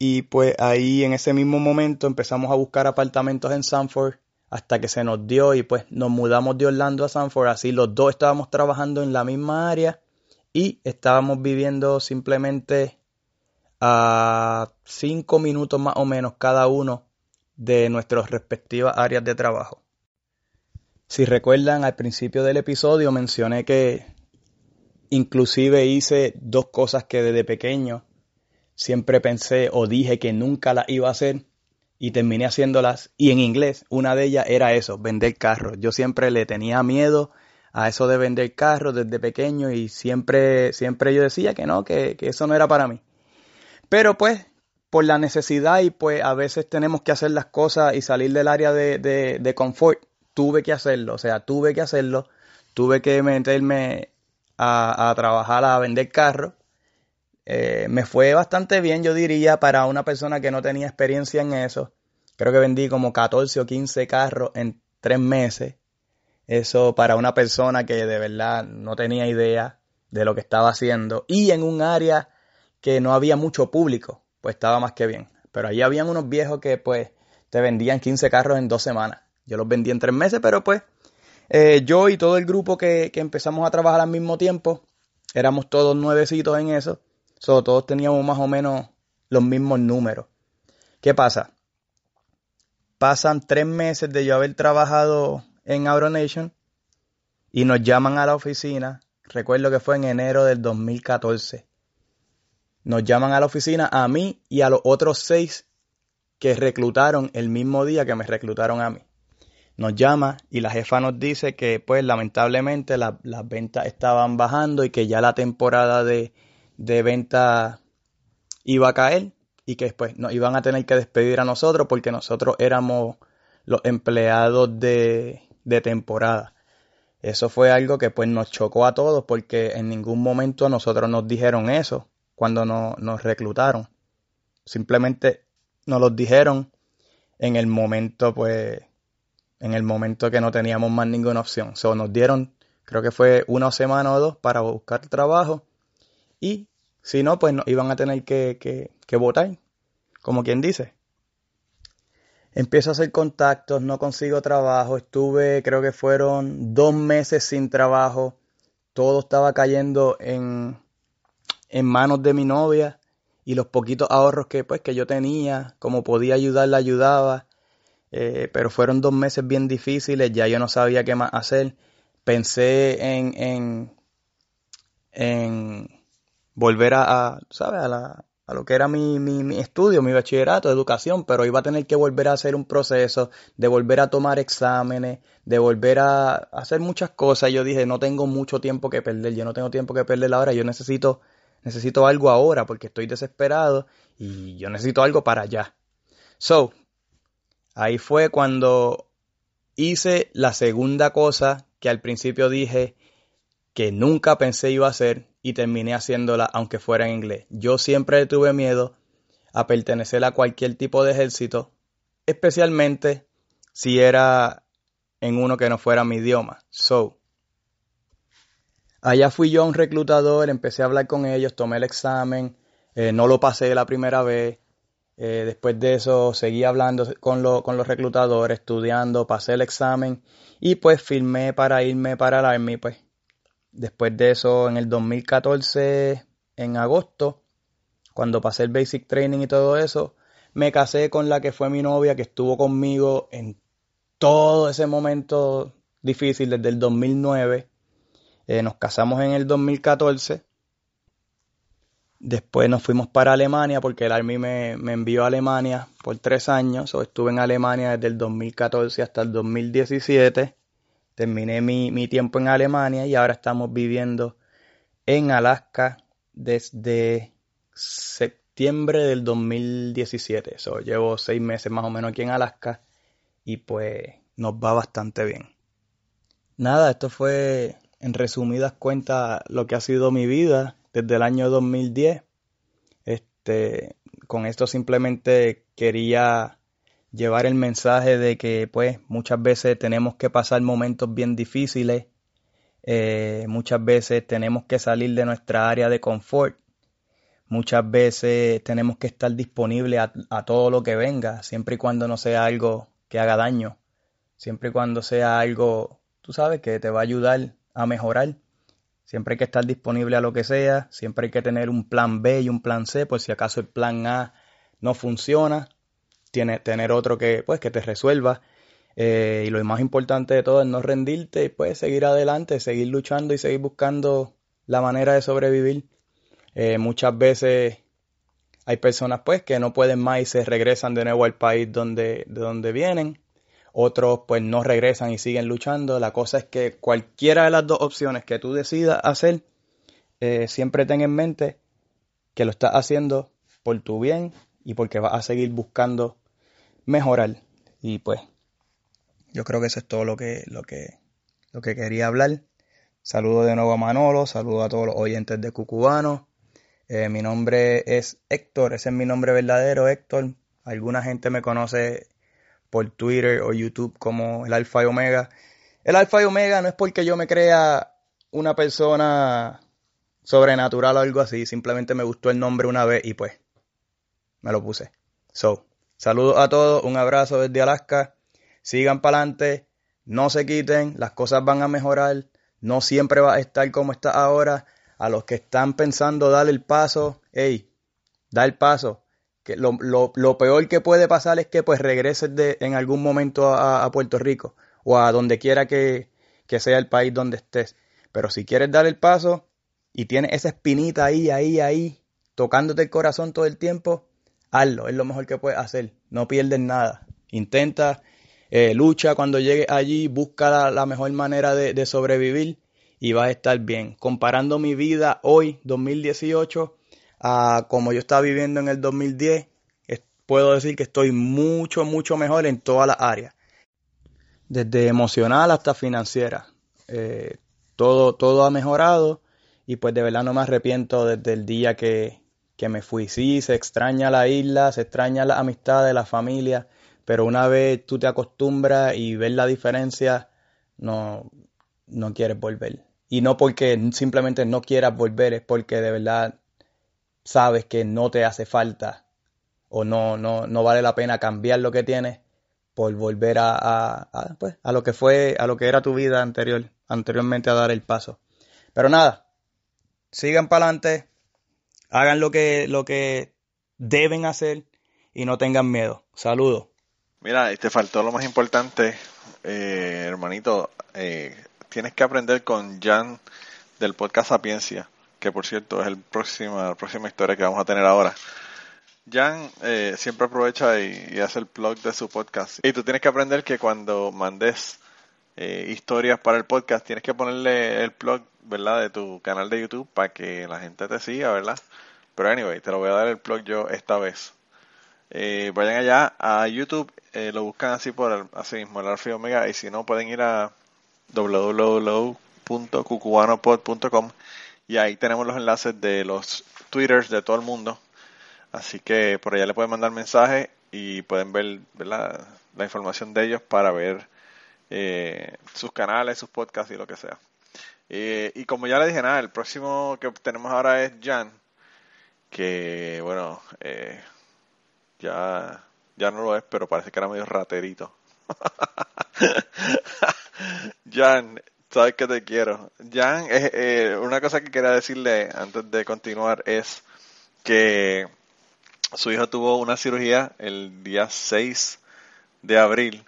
y pues ahí en ese mismo momento empezamos a buscar apartamentos en Sanford hasta que se nos dio y pues nos mudamos de Orlando a Sanford. Así los dos estábamos trabajando en la misma área y estábamos viviendo simplemente a cinco minutos más o menos cada uno de nuestras respectivas áreas de trabajo. Si recuerdan, al principio del episodio mencioné que inclusive hice dos cosas que desde pequeño siempre pensé o dije que nunca las iba a hacer y terminé haciéndolas. Y en inglés, una de ellas era eso, vender carros. Yo siempre le tenía miedo a eso de vender carros desde pequeño y siempre, siempre yo decía que no, que, eso no era para mí. Pero pues, por la necesidad y pues a veces tenemos que hacer las cosas y salir del área de, de confort, tuve que hacerlo, o sea, tuve que hacerlo, tuve que meterme a, a trabajar a vender carros eh, me fue bastante bien, yo diría, para una persona que no tenía experiencia en eso. Creo que vendí como 14 o 15 carros en tres meses. Eso para una persona que de verdad no tenía idea de lo que estaba haciendo. Y en un área que no había mucho público, pues estaba más que bien. Pero allí habían unos viejos que pues te vendían 15 carros en dos semanas. Yo los vendí en tres meses, pero pues eh, yo y todo el grupo que, que empezamos a trabajar al mismo tiempo, éramos todos nuevecitos en eso Todos teníamos más o menos los mismos números. ¿Qué pasa? Pasan tres meses de yo haber trabajado en AutoNation y nos llaman a la oficina. Recuerdo que fue en enero del 2014. nos llaman a la oficina a mí y a los otros seis que reclutaron el mismo día que me reclutaron a mí. Nos llama y la jefa nos dice que pues lamentablemente las ventas estaban bajando y que ya la temporada de, de venta iba a caer y que después nos iban a tener que despedir a nosotros porque nosotros éramos los empleados de, de temporada. Eso fue algo que pues nos chocó a todos porque en ningún momento a nosotros nos dijeron eso cuando nos reclutaron. Simplemente nos lo dijeron en el momento pues en el momento que no teníamos más ninguna opción. So, nos dieron creo que fue una semana o dos para buscar trabajo y si no pues nos iban a tener que, que, que votar como quien dice. Empiezo a hacer contactos, no consigo trabajo, estuve, creo que fueron dos meses sin trabajo, todo estaba cayendo en, en manos de mi novia y los poquitos ahorros que pues que yo tenía, como podía ayudarla, ayudaba, eh, pero fueron dos meses bien difíciles, ya yo no sabía qué más hacer, pensé en, en, en volver a, a ¿sabes? A la, a lo que era mi, mi, estudio, mi bachillerato educación, pero iba a tener que volver a hacer un proceso, de volver a tomar exámenes, de volver a hacer muchas cosas. Yo dije, no tengo mucho tiempo que perder, yo no tengo tiempo que perder ahora, yo necesito, necesito algo ahora porque estoy desesperado y yo necesito algo para allá. So, ahí fue cuando hice la segunda cosa que al principio dije que nunca pensé iba a hacer y terminé haciéndola aunque fuera en inglés. Yo siempre tuve miedo a pertenecer a cualquier tipo de ejército, especialmente si era en uno que no fuera mi idioma. So, allá fui yo a un reclutador, empecé a hablar con ellos, tomé el examen, eh, no lo pasé la primera vez. Eh, después de eso seguí hablando con, con los reclutadores, estudiando, pasé el examen y pues firmé para irme para el Army, pues Después de eso, en el 2014, en agosto, cuando pasé el basic training y todo eso, me casé con la que fue mi novia, que estuvo conmigo en todo ese momento difícil desde el 2009. Eh, nos casamos en el 2014. Después nos fuimos para Alemania porque el Army me, me envió a Alemania por tres años. O estuve en Alemania desde el 2014 hasta el 2017 terminé mi, tiempo en Alemania y ahora estamos viviendo en Alaska desde septiembre del 2017. So, llevo seis meses más o menos aquí en Alaska y pues nos va bastante bien. Nada, esto fue en resumidas cuentas lo que ha sido mi vida desde el año 2010. Este, con esto simplemente quería llevar el mensaje de que pues muchas veces tenemos que pasar momentos bien difíciles, eh, muchas veces tenemos que salir de nuestra área de confort, muchas veces tenemos que estar disponibles a, todo lo que venga, siempre y cuando no sea algo que haga daño, siempre y cuando sea algo, tú sabes, que te va a ayudar a mejorar. Siempre hay que estar disponible a lo que sea, siempre hay que tener un plan B y un plan C, por si acaso el plan A no funciona, tiene, tener otro que, pues, que te resuelva. Eh, y lo más importante de todo es no rendirte y pues seguir adelante, seguir luchando y seguir buscando la manera de sobrevivir. Eh, muchas veces hay personas pues que no pueden más y se regresan de nuevo al país donde, de donde vienen. Otros pues no regresan y siguen luchando. La cosa es que cualquiera de las dos opciones que tú decidas hacer, eh, siempre ten en mente que lo estás haciendo por tu bien y porque vas a seguir buscando mejorar. Y pues, yo creo que eso es todo lo que, lo que, lo que quería hablar. Saludo de nuevo a Manolo, saludo a todos los oyentes de Cucubano. Eh, mi nombre es Héctor, ese es mi nombre verdadero, Héctor. Alguna gente me conoce por Twitter o YouTube como el Alfa y Omega. El Alfa y Omega no es porque yo me crea una persona sobrenatural o algo así, simplemente me gustó el nombre una vez y pues me lo puse. So, Saludos a todos, un abrazo desde Alaska. Sigan para adelante, no se quiten, las cosas van a mejorar. No siempre va a estar como está ahora. A los que están pensando dar el paso, hey, da el paso. Que lo, peor que puede pasar es que pues regreses de, en algún momento a, Puerto Rico o a donde quiera que, que sea el país donde estés. Pero si quieres dar el paso y tienes esa espinita ahí, ahí, ahí, tocándote el corazón todo el tiempo, hazlo, es lo mejor que puedes hacer, no pierdes nada. Intenta, eh, lucha cuando llegues allí, busca la, mejor manera de, sobrevivir y vas a estar bien. Comparando mi vida hoy, 2018, a como yo estaba viviendo en el 2010, puedo decir que estoy mucho, mucho mejor en todas las áreas. Desde emocional hasta financiera. Eh, todo, todo ha mejorado y pues de verdad no me arrepiento desde el día que, que me fui. Sí, se extraña la isla, se extraña la amistad de la familia, pero una vez tú te acostumbras y ves la diferencia, no, no quieres volver. Y no porque simplemente no quieras volver, es porque de verdad sabes que no te hace falta o no, no, no vale la pena cambiar lo que tienes por volver a, a, pues, a lo que fue, a lo que era tu vida anterior, anteriormente a dar el paso. Pero nada, sigan para adelante, hagan lo que, lo que deben hacer y no tengan miedo. Saludos. Mira, te faltó lo más importante, eh, hermanito. Eh, tienes que aprender con Jan del podcast Sapiencia, que por cierto es el próximo, la próxima historia que vamos a tener ahora. Jan eh, siempre aprovecha y, hace el blog de su podcast. Y tú tienes que aprender que cuando mandes historias para el podcast, tienes que ponerle el blog, ¿verdad?, de tu canal de YouTube para que la gente te siga, ¿verdad? Pero anyway, te lo voy a dar el blog yo esta vez. Eh, vayan allá a YouTube, eh, lo buscan así por así mismo, el Alfa Omega, y si no pueden ir a www.cucubanopod.com y ahí tenemos los enlaces de los twitters de todo el mundo. Así que por allá le pueden mandar mensajes y pueden ver, la información de ellos para ver eh, sus canales, sus podcasts y lo que sea. y como ya le dije, nada, el próximo que tenemos ahora es Jan que bueno, eh, ya, ya no lo es, pero parece que era medio raterito. (laughs) Jan, sabes que te quiero. Jan, eh, una cosa que quería decirle antes de continuar es que su hijo tuvo una cirugía el día 6 de abril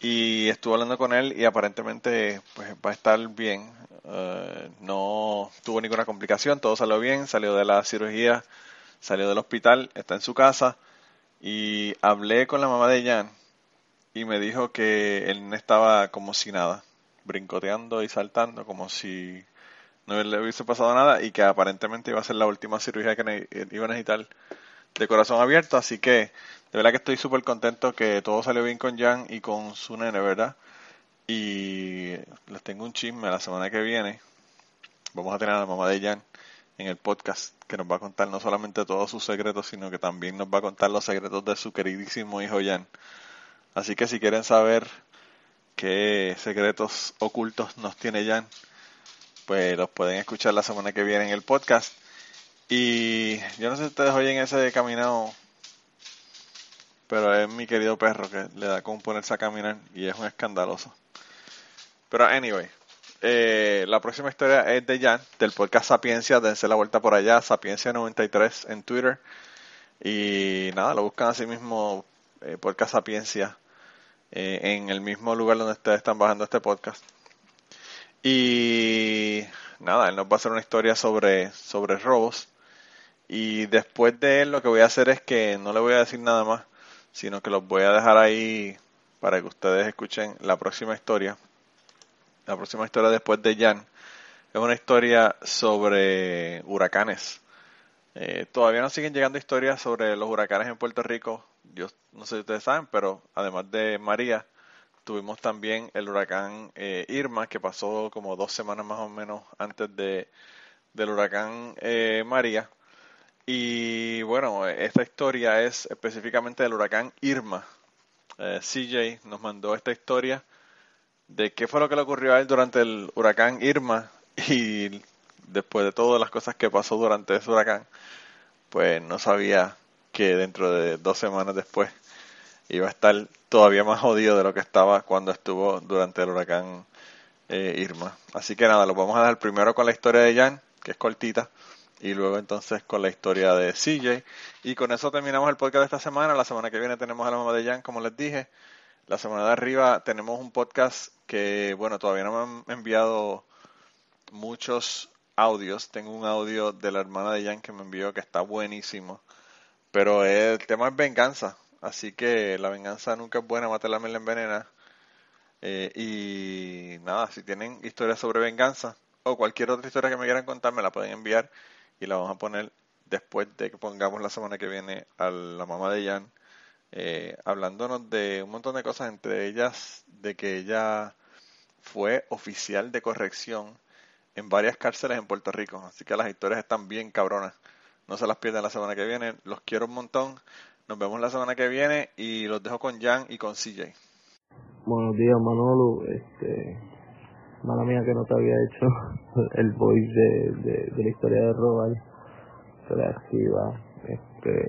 y estuvo hablando con él y aparentemente pues va a estar bien. Eh, no tuvo ninguna complicación, todo salió bien, salió de la cirugía, salió del hospital, está en su casa y hablé con la mamá de Jan y me dijo que él estaba como si nada, brincoteando y saltando como si no le hubiese pasado nada y que aparentemente iba a ser la última cirugía que iba a necesitar de corazón abierto, así que de verdad que estoy súper contento que todo salió bien con Jan y con su nene, ¿verdad? Y les tengo un chisme la semana que viene. Vamos a tener a la mamá de Jan en el podcast que nos va a contar no solamente todos sus secretos, sino que también nos va a contar los secretos de su queridísimo hijo Jan. Así que si quieren saber qué secretos ocultos nos tiene Jan, pues los pueden escuchar la semana que viene en el podcast. Y yo no sé si ustedes oyen ese caminado, pero es mi querido perro que le da como ponerse a caminar y es un escandaloso. Pero anyway, eh, la próxima historia es de Jan, del podcast Sapiencia, dense la vuelta por allá, Sapiencia93 en Twitter. Y nada, lo buscan así mismo, eh, podcast Sapiencia, eh, en el mismo lugar donde ustedes están bajando este podcast. Y nada, él nos va a hacer una historia sobre, sobre robos. Y después de él lo que voy a hacer es que no le voy a decir nada más, sino que los voy a dejar ahí para que ustedes escuchen la próxima historia. La próxima historia después de Jan es una historia sobre huracanes. Eh, todavía no siguen llegando historias sobre los huracanes en Puerto Rico. Yo no sé si ustedes saben, pero además de María, tuvimos también el huracán eh, Irma, que pasó como dos semanas más o menos antes de, del huracán eh, María. Y bueno, esta historia es específicamente del huracán Irma. Eh, CJ nos mandó esta historia de qué fue lo que le ocurrió a él durante el huracán Irma (laughs) y después de todas las cosas que pasó durante ese huracán, pues no sabía que dentro de dos semanas después iba a estar todavía más jodido de lo que estaba cuando estuvo durante el huracán eh, Irma. Así que nada, lo vamos a dar primero con la historia de Jan, que es cortita, y luego entonces con la historia de CJ. Y con eso terminamos el podcast de esta semana. La semana que viene tenemos a la mamá de Jan, como les dije. La semana de arriba tenemos un podcast que, bueno, todavía no me han enviado muchos audios. Tengo un audio de la hermana de Jan que me envió que está buenísimo. Pero el tema es venganza. Así que la venganza nunca es buena, mata la la envenena. Eh, y nada, si tienen historias sobre venganza o cualquier otra historia que me quieran contar, me la pueden enviar y la vamos a poner después de que pongamos la semana que viene a la mamá de Jan, eh, hablándonos de un montón de cosas, entre ellas de que ella fue oficial de corrección en varias cárceles en Puerto Rico. Así que las historias están bien cabronas. No se las pierdan la semana que viene. Los quiero un montón. Nos vemos la semana que viene y los dejo con Jan y con CJ. Buenos días, Manolo. Este, mala mía que no te había hecho (laughs) el voice de, de, la historia de Robal. Se la activa. Este,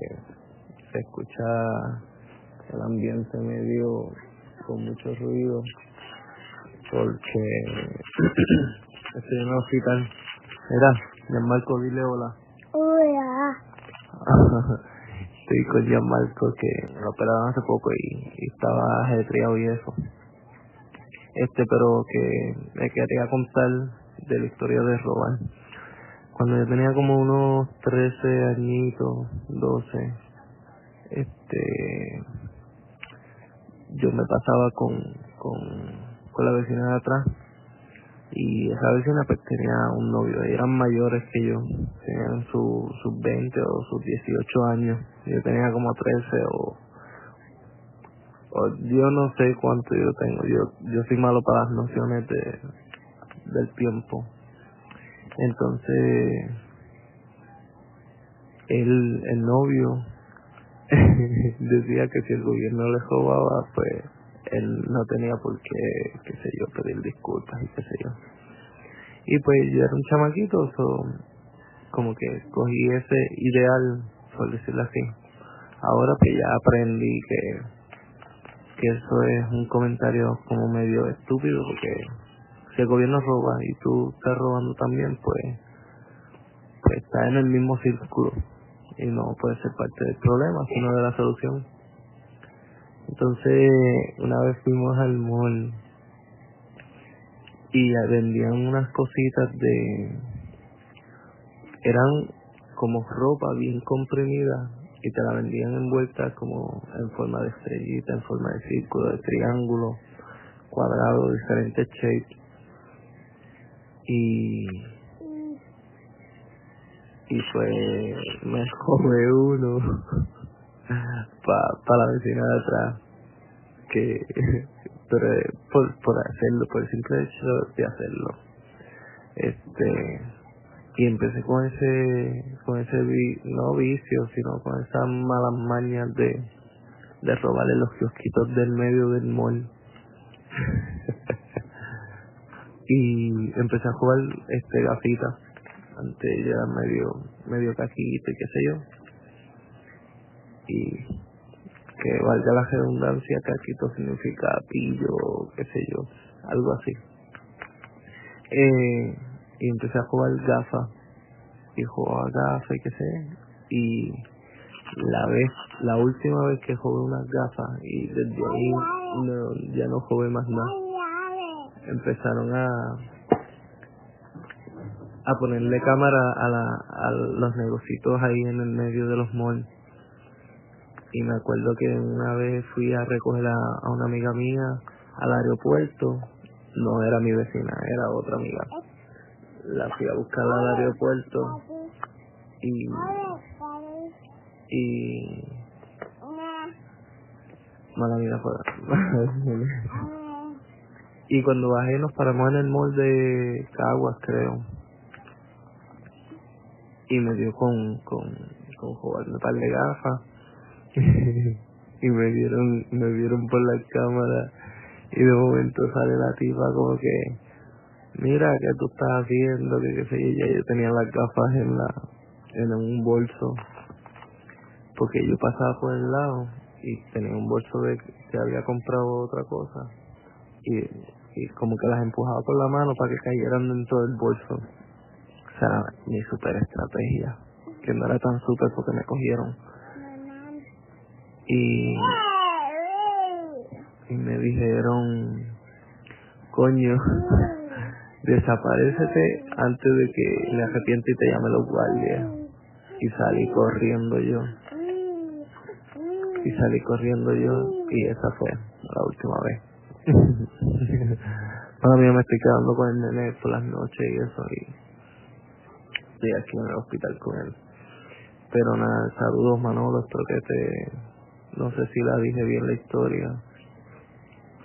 se escucha el ambiente medio con mucho ruido porque (clears throat) estoy en el hospital. Mira, Marco, dile hola. Hola. (laughs) estoy con Gianmarco que lo operaron hace poco y, estaba ajetreado y eso. Este, pero que me quería contar de la historia de Robal. Cuando yo tenía como unos 13 añitos, 12, este, yo me pasaba con, con, con la vecina de atrás. Y esa vecina pues tenía un novio, eran mayores que yo, tenían sus su 20 o sus 18 años, yo tenía como 13 o, yo no sé cuánto yo tengo, yo, yo soy malo para las nociones de, del tiempo. Entonces, el, el novio (laughs) decía que si el gobierno le robaba, pues él no tenía por qué, qué sé yo, pedir disculpas y qué sé yo. Y pues yo era un chamaquito, so, como que cogí ese ideal, por decirlo así. Ahora que ya aprendí que, que eso es un comentario como medio estúpido, porque si el gobierno roba y tú estás robando también, pues, pues está en el mismo círculo y no puede ser parte del problema, sino de la solución. Entonces, una vez fuimos al mall y vendían unas cositas de... eran como ropa bien comprimida y te la vendían envuelta como en forma de estrellita, en forma de círculo, de triángulo, cuadrado, diferentes shapes. Y y pues me come uno (laughs) para pa la vecina de atrás que (laughs) pero por, por hacerlo por el simple hecho de hacerlo este y empecé con ese con ese no vicio sino con esas malas mañas de de robarle los kiosquitos del medio del mall (laughs) y empecé a jugar este gafitas antes ya medio, medio caquito y qué sé yo. Y que valga la redundancia, caquito significa pillo, qué sé yo, algo así. Eh, y empecé a jugar gafa y jugaba gafa y qué sé, y la vez, la última vez que jugué unas gafas y desde ahí no, ya no jugué más nada. Empezaron a a ponerle cámara a, la, a los negocios ahí en el medio de los malls. Y me acuerdo que una vez fui a recoger a, a una amiga mía al aeropuerto. No era mi vecina, era otra amiga. La fui a buscar al aeropuerto y y mala vida (laughs) y cuando bajé nos paramos en el mall de Caguas creo y me dio con, con, con jugar un par de gafas (laughs) y me vieron, me vieron por la cámara y de momento sale la tipa como que mira que tú estás haciendo que qué sé yo yo tenía las gafas en la en un bolso porque yo pasaba por el lado y tenía un bolso de que había comprado otra cosa y, y como que las empujaba con la mano para que cayeran dentro del bolso sea, mi super estrategia, que no era tan super porque me cogieron. Y, y me dijeron, coño, desaparecete antes de que me arrepiente y te llame los guardias. Y salí corriendo yo. Y salí corriendo yo y esa fue la última vez. (laughs) Ahora mismo me estoy quedando con el nene por las noches y eso y estoy aquí en el hospital con él. Pero nada, saludos Manolo, espero que te... No sé si la dije bien la historia,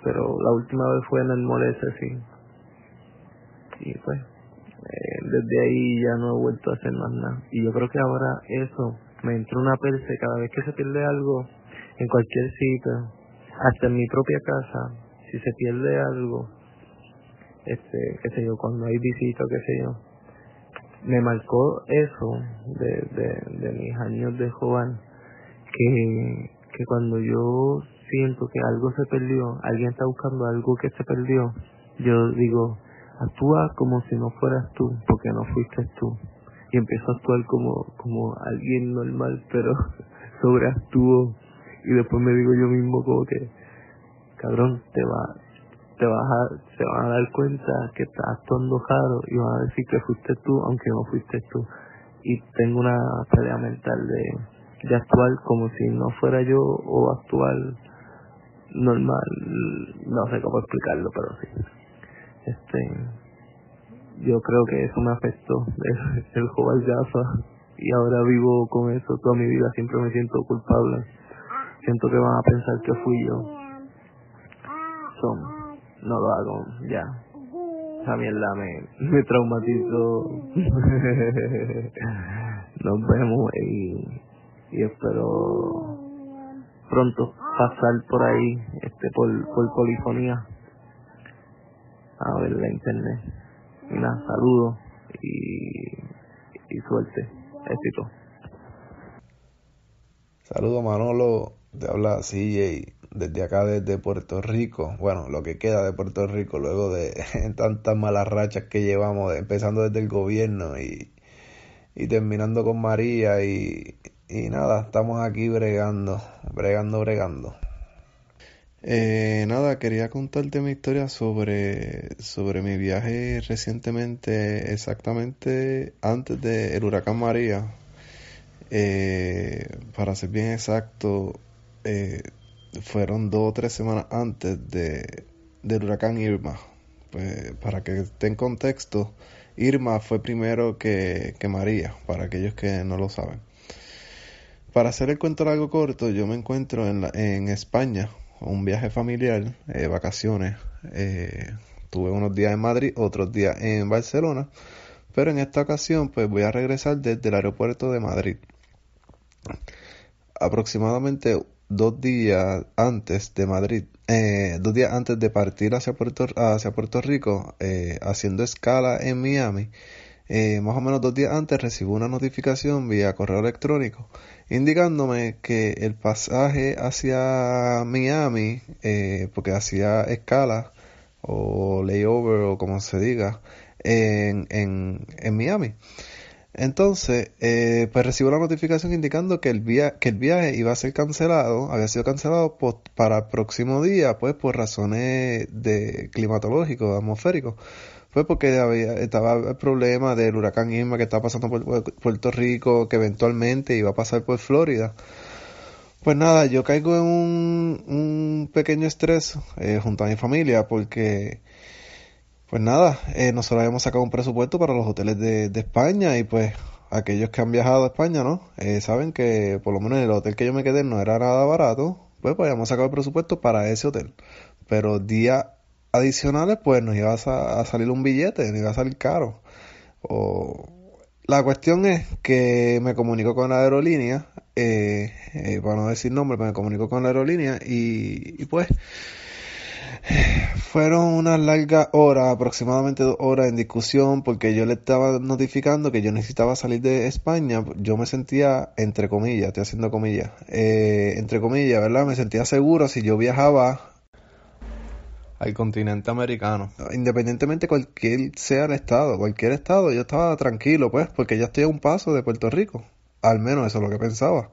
pero la última vez fue en el moleste, sí. Y pues, eh, desde ahí ya no he vuelto a hacer más nada. Y yo creo que ahora eso me entró una perse cada vez que se pierde algo en cualquier sitio, hasta en mi propia casa, si se pierde algo, este, qué sé yo, cuando hay visita, qué sé yo, me marcó eso de, de, de mis años de joven, que, que cuando yo siento que algo se perdió, alguien está buscando algo que se perdió, yo digo, actúa como si no fueras tú, porque no fuiste tú. Y empiezo a actuar como, como alguien normal, pero (laughs) sobreactúo. Y después me digo yo mismo como que, cabrón, te va, te vas a, se van a dar cuenta que estás actuando raro y van a decir que fuiste tú, aunque no fuiste tú. Y tengo una pelea mental de, de actuar como si no fuera yo o actuar normal, no sé cómo explicarlo, pero sí. Este, yo creo que eso me afectó, el, el jugar gafa, y ahora vivo con eso toda mi vida, siempre me siento culpable, siento que van a pensar que fui yo. Son, no lo hago, ya. Esa mierda me, me traumatizó. (laughs) Nos vemos y, y espero pronto pasar por ahí, este, por, por polifonía, a ver la internet. Nada, saludos y, y suerte, éxito. Saludos Manolo, te habla CJ desde acá desde Puerto Rico, bueno, lo que queda de Puerto Rico luego de (laughs) tantas malas rachas que llevamos, empezando desde el gobierno y, y terminando con María y, y nada, estamos aquí bregando, bregando, bregando. Eh, nada, quería contarte mi historia sobre, sobre mi viaje recientemente, exactamente antes del huracán María. Eh, para ser bien exacto, eh, fueron dos o tres semanas antes de, del huracán Irma. Pues para que esté en contexto, Irma fue primero que, que María, para aquellos que no lo saben. Para hacer el cuento largo corto, yo me encuentro en, la, en España, un viaje familiar, eh, vacaciones. Eh, tuve unos días en Madrid, otros días en Barcelona, pero en esta ocasión pues voy a regresar desde el aeropuerto de Madrid. Aproximadamente dos días antes de Madrid, eh, dos días antes de partir hacia Puerto, hacia Puerto Rico, haciendo escala en Miami, eh, más o menos dos días antes recibo una notificación vía correo electrónico indicándome que el pasaje hacia Miami, eh, porque hacía escala o layover o como se diga, en, en, en Miami. Entonces, eh, pues recibo la notificación indicando que el, via que el viaje iba a ser cancelado, había sido cancelado para el próximo día, pues por razones de climatológicos, atmosféricos. Fue porque había, estaba el problema del huracán Irma que estaba pasando por Puerto Rico, que eventualmente iba a pasar por Florida. Pues nada, yo caigo en un, un pequeño estrés eh, junto a mi familia porque, pues nada, eh, nosotros habíamos sacado un presupuesto para los hoteles de, de España y pues aquellos que han viajado a España, ¿no? Eh, saben que por lo menos el hotel que yo me quedé no era nada barato, pues, pues habíamos sacado el presupuesto para ese hotel. Pero día adicionales, pues nos iba a, salir un billete, nos iba a salir caro. O... La cuestión es que me comunico con la aerolínea, eh, eh, para no decir nombre, me comunico con la aerolínea y, pues fueron unas largas horas, aproximadamente dos horas en discusión, porque yo le estaba notificando que yo necesitaba salir de España. Yo me sentía, entre comillas, estoy haciendo comillas, eh, entre comillas, ¿verdad? Me sentía seguro si yo viajaba al continente americano. Independientemente cualquier sea el estado, cualquier estado, yo estaba tranquilo, pues, porque ya estoy a un paso de Puerto Rico. Al menos eso es lo que pensaba.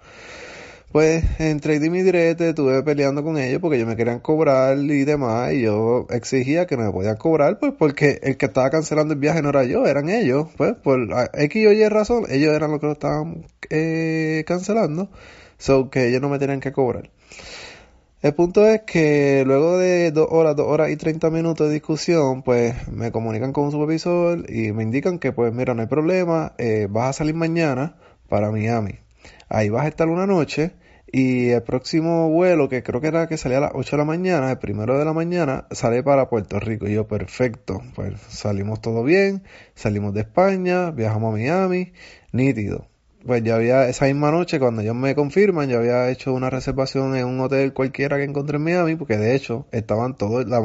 Pues entre y Direte estuve peleando con ellos porque ellos me querían cobrar y demás y yo exigía que no me podían cobrar pues porque el que estaba cancelando el viaje no era yo, eran ellos. Pues por X o Y razón, ellos eran los que lo estaban eh, cancelando, so que ellos no me tenían que cobrar. El punto es que luego de dos horas, dos horas y treinta minutos de discusión, pues me comunican con un supervisor y me indican que pues mira, no hay problema, eh, vas a salir mañana para Miami. Ahí vas a estar una noche y el próximo vuelo, que creo que era que salía a las 8 de la mañana, el primero de la mañana, sale para Puerto Rico. Y yo, perfecto, pues salimos todo bien, salimos de España, viajamos a Miami, nítido. Pues ya había, esa misma noche, cuando ellos me confirman, yo había hecho una reservación en un hotel cualquiera que encontré en Miami, porque de hecho estaban todos, la,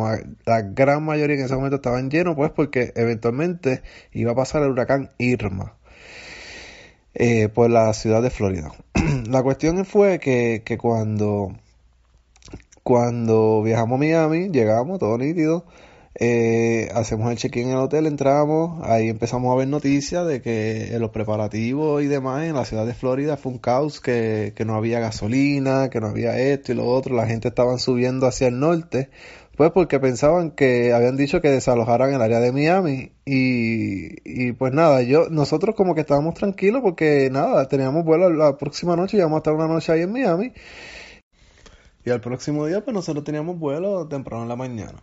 la gran mayoría en ese momento estaban llenos, pues porque eventualmente iba a pasar el huracán Irma. Eh, por la ciudad de Florida. (clears throat) la cuestión fue que, que cuando, cuando viajamos a Miami, llegamos, todo nítido, eh, hacemos el check-in en el hotel, entramos, ahí empezamos a ver noticias de que en los preparativos y demás en la ciudad de Florida fue un caos, que, que no había gasolina, que no había esto y lo otro, la gente estaba subiendo hacia el norte pues porque pensaban que habían dicho que desalojaran el área de Miami y, y pues nada, yo nosotros como que estábamos tranquilos porque nada, teníamos vuelo la próxima noche y íbamos a estar una noche ahí en Miami y al próximo día pues nosotros teníamos vuelo temprano en la mañana.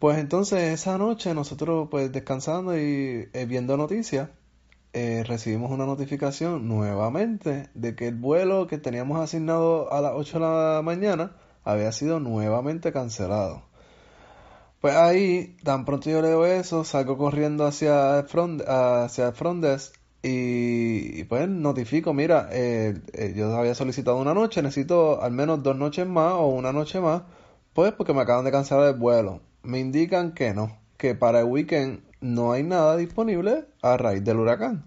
Pues entonces esa noche nosotros pues descansando y eh, viendo noticias eh, recibimos una notificación nuevamente de que el vuelo que teníamos asignado a las 8 de la mañana había sido nuevamente cancelado. Pues ahí, tan pronto yo leo eso, salgo corriendo hacia el y, pues notifico, mira, eh, eh, yo había solicitado una noche, necesito al menos dos noches más o una noche más, pues porque me acaban de cancelar el vuelo. Me indican que no, que para el weekend no hay nada disponible a raíz del huracán.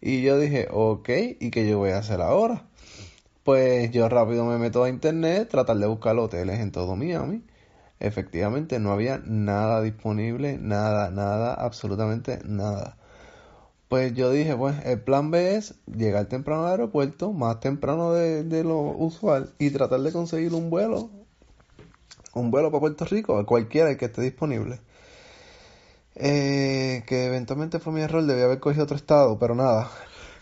Y yo dije, ok, ¿y qué yo voy a hacer ahora? Pues yo rápido me meto a internet, tratar de buscar hoteles en todo Miami. Efectivamente, no había nada disponible, nada, nada, absolutamente nada. Pues yo dije, pues el plan B es llegar temprano al aeropuerto, más temprano de, lo usual, y tratar de conseguir un vuelo, un vuelo para Puerto Rico, cualquiera que esté disponible. Eh, que eventualmente fue mi error, debía haber cogido otro estado, pero nada,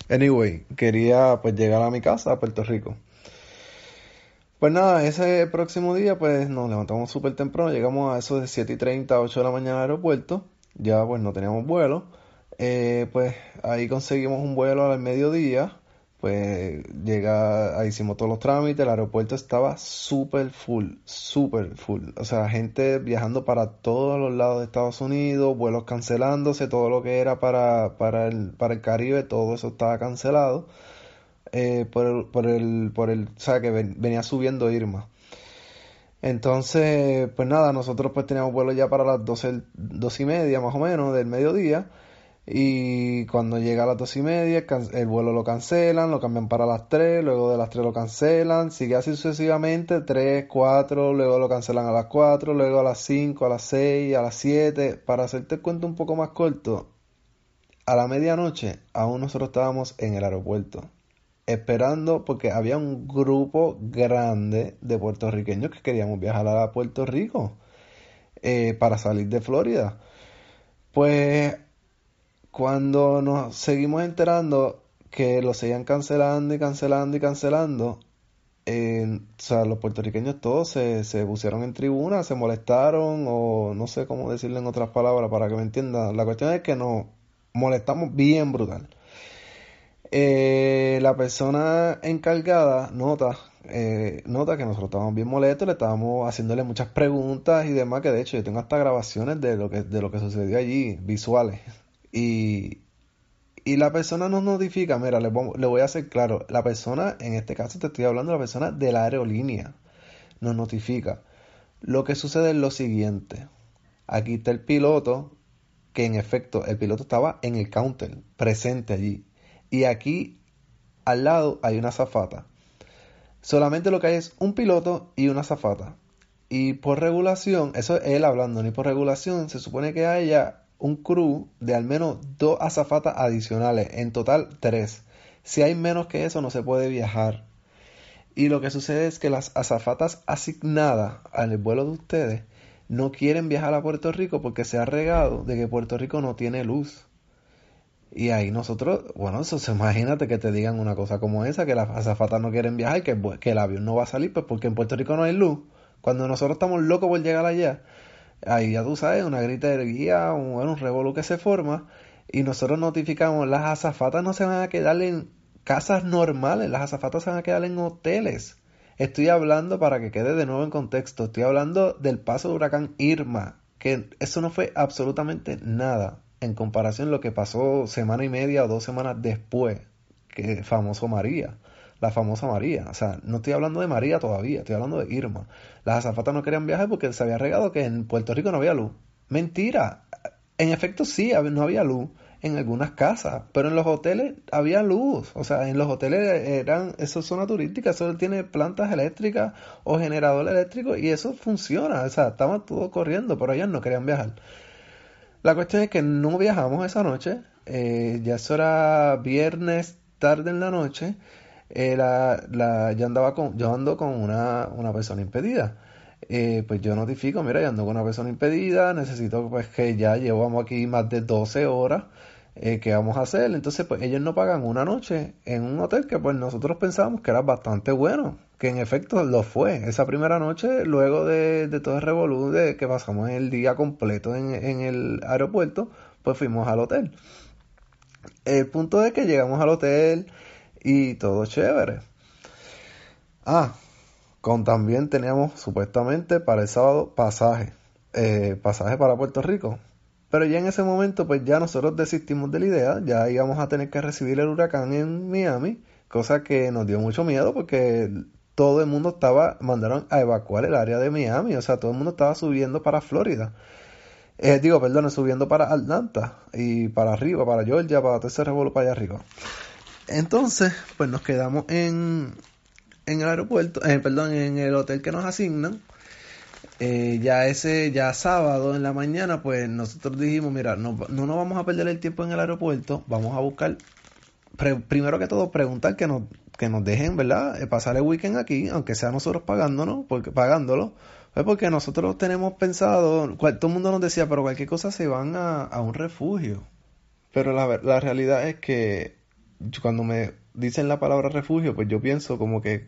Anyway, quería pues llegar a mi casa, a Puerto Rico. Pues nada, ese próximo día pues nos levantamos súper temprano, llegamos a eso de 7 y 30, 8 de la mañana al aeropuerto, ya pues no teníamos vuelo, eh, pues ahí conseguimos un vuelo al mediodía, pues llega, ahí hicimos todos los trámites, el aeropuerto estaba súper full, súper full. O sea, gente viajando para todos los lados de Estados Unidos, vuelos cancelándose, todo lo que era para, para, el, para el Caribe, todo eso estaba cancelado. Eh, por, el, por el, por el, o sea, que venía subiendo Irma. Entonces, pues nada, nosotros pues teníamos vuelo ya para las 12, 12 y media más o menos del mediodía. Y cuando llega a las dos y media, el vuelo lo cancelan, lo cambian para las 3, luego de las 3 lo cancelan, sigue así sucesivamente, 3, 4, luego lo cancelan a las 4, luego a las 5, a las 6, a las 7. Para hacerte el cuento un poco más corto, a la medianoche aún nosotros estábamos en el aeropuerto, esperando porque había un grupo grande de puertorriqueños que queríamos viajar a Puerto Rico eh, para salir de Florida. Pues cuando nos seguimos enterando que lo seguían cancelando y cancelando y cancelando, o sea, los puertorriqueños todos se, se pusieron en tribuna, se molestaron o no sé cómo decirle en otras palabras para que me entiendan. La cuestión es que nos molestamos bien brutal. Eh, la persona encargada nota eh, nota que nosotros estábamos bien molestos, le estábamos haciéndole muchas preguntas y demás, que de hecho yo tengo hasta grabaciones de lo que, de lo que sucedió allí, visuales. Y, y la persona nos notifica, mira, le, voy a hacer claro, la persona, en este caso te estoy hablando de la persona de la aerolínea, nos notifica. Lo que sucede es lo siguiente, aquí está el piloto, que en efecto el piloto estaba en el counter, presente allí, y aquí al lado hay una zafata. Solamente lo que hay es un piloto y una zafata. Y por regulación, eso es él hablando, ni por regulación, se supone que haya un crew de al menos dos azafatas adicionales, en total tres. Si hay menos que eso no se puede viajar. Y lo que sucede es que las azafatas asignadas al vuelo de ustedes no quieren viajar a Puerto Rico porque se ha regado de que Puerto Rico no tiene luz. Y ahí nosotros, bueno, eso, imagínate que te digan una cosa como esa, que las azafatas no quieren viajar y que, que el avión no va a salir, pues porque en Puerto Rico no hay luz. Cuando nosotros estamos locos por llegar allá, ahí ya tú sabes, una grita de guía, un, un revolú que se forma, y nosotros notificamos, las azafatas no se van a quedar en casas normales, las azafatas se van a quedar en hoteles. Estoy hablando para que quede de nuevo en contexto, estoy hablando del paso de huracán Irma, que eso no fue absolutamente nada en comparación a lo que pasó semana y media o dos semanas después que famoso María, la famosa María. O sea, no estoy hablando de María todavía, estoy hablando de Irma. Las azafatas no querían viajar porque se había regado que en Puerto Rico no había luz. Mentira. En efecto sí, no había luz en algunas casas, pero en los hoteles había luz, o sea, en los hoteles eran, eso es zona turística, eso tiene plantas eléctricas o generador eléctrico y eso funciona, o sea, estaba todo corriendo, pero ellos no querían viajar. La cuestión es que no viajamos esa noche, eh, ya eso era viernes tarde en la noche, la, yo andaba con, yo ando con una, una persona impedida. Eh, pues yo notifico, mira, yo ando con una persona impedida, necesito pues que ya llevamos aquí más de 12 horas, eh, ¿qué vamos a hacer? Entonces, pues ellos no pagan una noche en un hotel que pues nosotros pensábamos que era bastante bueno, que en efecto lo fue. Esa primera noche, luego de, todo el revolú de que pasamos el día completo en, en el aeropuerto, pues fuimos al hotel. El punto es que llegamos al hotel y todo chévere. Ah, con también teníamos supuestamente para el sábado pasaje, eh, pasaje para Puerto Rico. Pero ya en ese momento, pues ya nosotros desistimos de la idea, ya íbamos a tener que recibir el huracán en Miami, cosa que nos dio mucho miedo porque todo el mundo estaba, mandaron a evacuar el área de Miami, o sea, todo el mundo estaba subiendo para Florida. Eh, digo, perdón, subiendo para Atlanta y para arriba, para Georgia, para todo ese para allá arriba. Entonces, pues nos quedamos en, en el aeropuerto, eh, perdón, en el hotel que nos asignan. Eh, ya ese, ya sábado en la mañana, pues nosotros dijimos, mira, no, no nos vamos a perder el tiempo en el aeropuerto, vamos a buscar, primero que todo, preguntar que nos, que nos dejen, ¿verdad? Eh, pasar el weekend aquí, aunque sea nosotros pagándonos, porque, pagándolo, pues porque nosotros tenemos pensado, todo el mundo nos decía, pero cualquier cosa se van a, a un refugio. Pero la, la realidad es que cuando me dicen la palabra refugio, pues yo pienso como que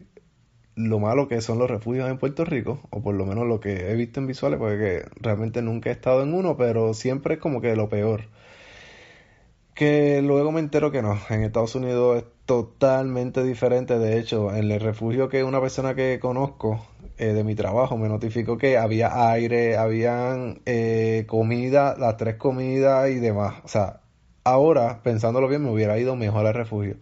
lo malo que son los refugios en Puerto Rico, o por lo menos lo que he visto en visuales, porque realmente nunca he estado en uno, pero siempre es como que lo peor. Que luego me entero que no, en Estados Unidos es totalmente diferente. De hecho, en el refugio que una persona que conozco eh, de mi trabajo me notificó que había aire, habían eh, comida, las tres comidas y demás. O sea, ahora, pensándolo bien, me hubiera ido mejor al refugio.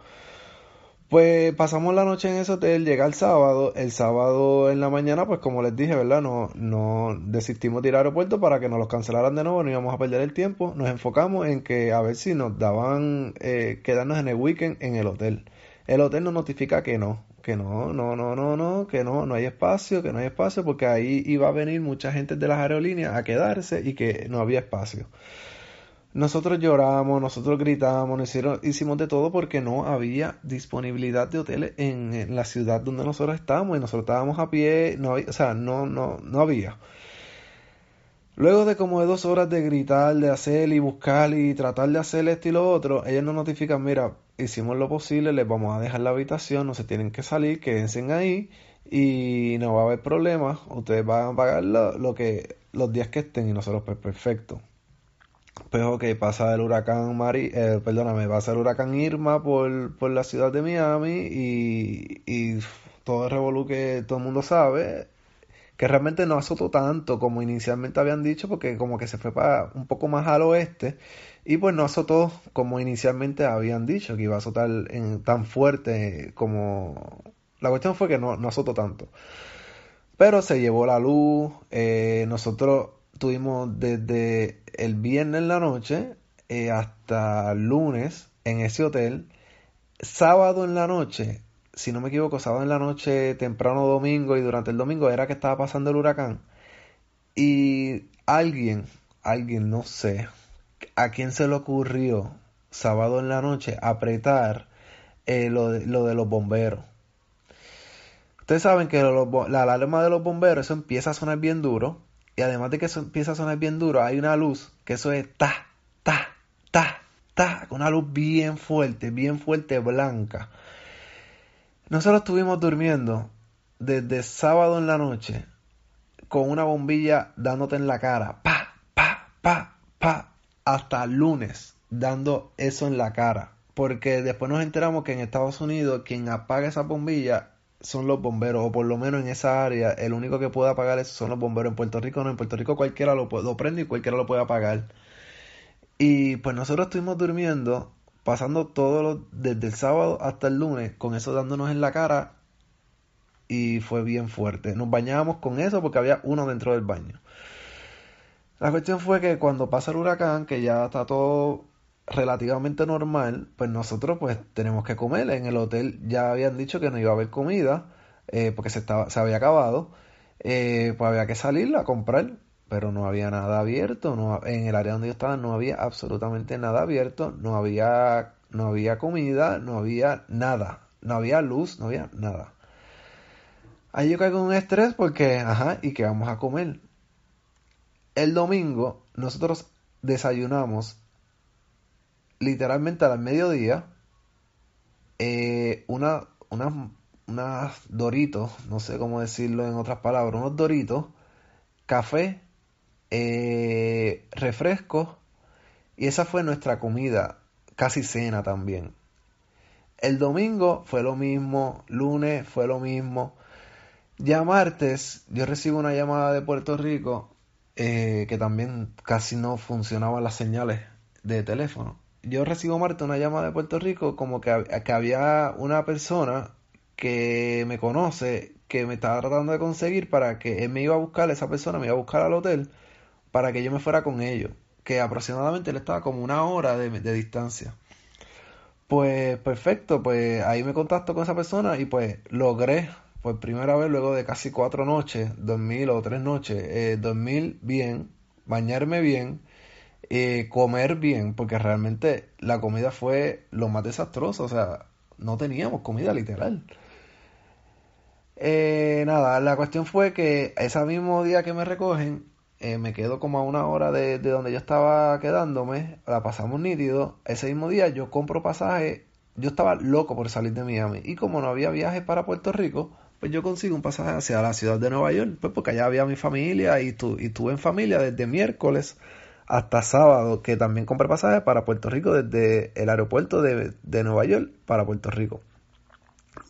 Pues pasamos la noche en ese hotel, llega el sábado, el sábado en la mañana, pues como les dije, ¿verdad? No, no desistimos de ir al aeropuerto para que nos los cancelaran de nuevo, no íbamos a perder el tiempo, nos enfocamos en que a ver si nos daban eh, quedarnos en el weekend en el hotel. El hotel nos notifica que no, que no, no, no, no, no, que no, no hay espacio, que no hay espacio, porque ahí iba a venir mucha gente de las aerolíneas a quedarse y que no había espacio. Nosotros lloramos, nosotros gritamos, hicieron, hicimos de todo porque no había disponibilidad de hoteles en, la ciudad donde nosotros estábamos y nosotros estábamos a pie, no o sea, no, no, no había. Luego de como de dos horas de gritar, de hacer y buscar y tratar de hacer esto y lo otro, ellos nos notifican, mira, hicimos lo posible, les vamos a dejar la habitación, no se tienen que salir, quédense ahí y no va a haber problemas, ustedes van a pagar lo, lo que, los días que estén y nosotros pues perfecto. Pues ok, pasa el huracán Mari, eh, perdóname, pasa el huracán Irma por, por la ciudad de Miami y, y todo el revolú que todo el mundo sabe, que realmente no azotó tanto como inicialmente habían dicho, porque como que se fue para un poco más al oeste, y pues no azotó como inicialmente habían dicho, que iba a azotar tan fuerte como... La cuestión fue que no, no azotó tanto. Pero se llevó la luz, eh, nosotros tuvimos desde el viernes en la noche eh, hasta lunes en ese hotel. Sábado en la noche, si no me equivoco, sábado en la noche, temprano domingo y durante el domingo era que estaba pasando el huracán. Y alguien, alguien, no sé, a quién se le ocurrió sábado en la noche apretar eh, lo, de, lo de los bomberos. Ustedes saben que la alarma de los bomberos, eso empieza a sonar bien duro. Y además de que eso empieza a sonar bien duro, hay una luz que eso es ta, ta, ta, ta, con una luz bien fuerte, bien fuerte, blanca. Nosotros estuvimos durmiendo desde sábado en la noche con una bombilla dándote en la cara, pa, pa, pa, pa, hasta lunes dando eso en la cara. Porque después nos enteramos que en Estados Unidos quien apaga esa bombilla son los bomberos, o por lo menos en esa área, el único que puede apagar eso son los bomberos. En Puerto Rico no, en Puerto Rico cualquiera lo, lo prende y cualquiera lo puede apagar. Y pues nosotros estuvimos durmiendo, pasando todo desde el sábado hasta el lunes, con eso dándonos en la cara, y fue bien fuerte. Nos bañábamos con eso porque había uno dentro del baño. La cuestión fue que cuando pasa el huracán, que ya está todo relativamente normal, pues nosotros pues tenemos que comer. En el hotel ya habían dicho que no iba a haber comida eh, porque se, estaba, se había acabado. Eh, pues había que salir a comprar, pero no había nada abierto. No, en el área donde yo estaba no había absolutamente nada abierto. No había, no había comida, no había nada. No había luz, no había nada. Ahí yo caigo en un estrés porque, ajá, ¿y qué vamos a comer? El domingo nosotros desayunamos literalmente al mediodía eh, una, unas doritos, no sé cómo decirlo en otras palabras, unos doritos, café, eh, refrescos y esa fue nuestra comida, casi cena también. El domingo fue lo mismo, lunes fue lo mismo. Ya martes yo recibo una llamada de Puerto Rico eh, que también casi no funcionaban las señales de teléfono yo recibo Marta una llamada de Puerto Rico como que, que había una persona que me conoce que me estaba tratando de conseguir para que él me iba a buscar, esa persona me iba a buscar al hotel para que yo me fuera con ellos, que aproximadamente él estaba como una hora de, de distancia. Pues perfecto, pues ahí me contacto con esa persona y pues logré por primera vez luego de casi cuatro noches, dormir o tres noches, eh, dormir bien, bañarme bien, eh, comer bien, porque realmente la comida fue lo más desastroso, o sea, no teníamos comida literal. Eh, nada, la cuestión fue que ese mismo día que me recogen, eh, me quedo como a una hora de, de, donde yo estaba quedándome, la pasamos nítido. Ese mismo día yo compro pasaje, yo estaba loco por salir de Miami y como no había viaje para Puerto Rico, pues yo consigo un pasaje hacia la ciudad de Nueva York, pues porque allá había mi familia y, tu, y estuve en familia desde miércoles hasta sábado, que también compré pasajes para Puerto Rico desde el aeropuerto de, Nueva York para Puerto Rico.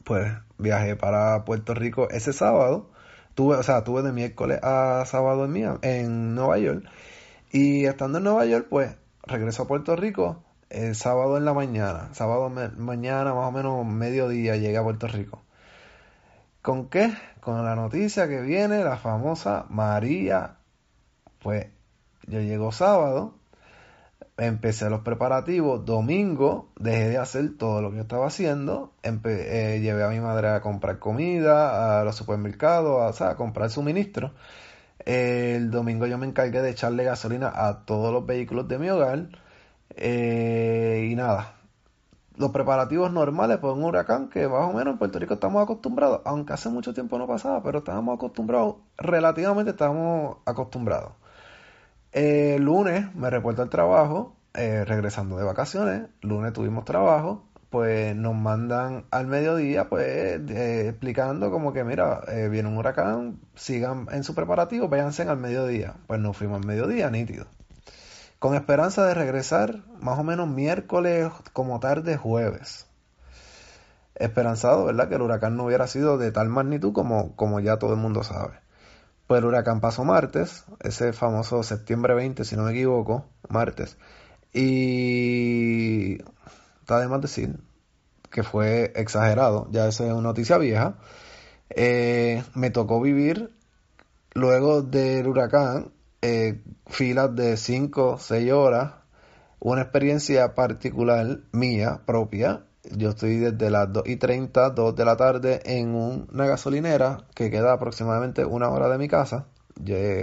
Pues viajé para Puerto Rico ese sábado. Tuve, o sea, tuve de miércoles a sábado en, en Nueva York. Y estando en Nueva York, pues regreso a Puerto Rico el sábado en la mañana. Sábado mañana, más o menos mediodía, llegué a Puerto Rico. ¿Con qué? Con la noticia que viene la famosa María. Pues yo llego sábado, empecé los preparativos, domingo dejé de hacer todo lo que yo estaba haciendo, eh, llevé a mi madre a comprar comida, a los supermercados, a, comprar suministros. el domingo yo me encargué de echarle gasolina a todos los vehículos de mi hogar. Eh, y nada, los preparativos normales por un huracán que más o menos en Puerto Rico estamos acostumbrados, aunque hace mucho tiempo no pasaba, pero estábamos acostumbrados, relativamente estábamos acostumbrados. El lunes me reporto al trabajo, eh, regresando de vacaciones. Lunes tuvimos trabajo, pues nos mandan al mediodía, pues eh, explicando como que, mira, eh, viene un huracán, sigan en su preparativo, váyanse al mediodía. Pues nos fuimos al mediodía, nítido. Con esperanza de regresar más o menos miércoles como tarde jueves. Esperanzado, ¿verdad? Que el huracán no hubiera sido de tal magnitud como, como ya todo el mundo sabe. El huracán pasó martes, ese famoso septiembre 20, si no me equivoco, martes. Y está de más decir que fue exagerado, ya esa es una noticia vieja. Eh, me tocó vivir luego del huracán eh, filas de 5, 6 horas, una experiencia particular mía propia yo estoy desde las 2 y 30, 2 de la tarde en una gasolinera que queda aproximadamente una hora de mi casa.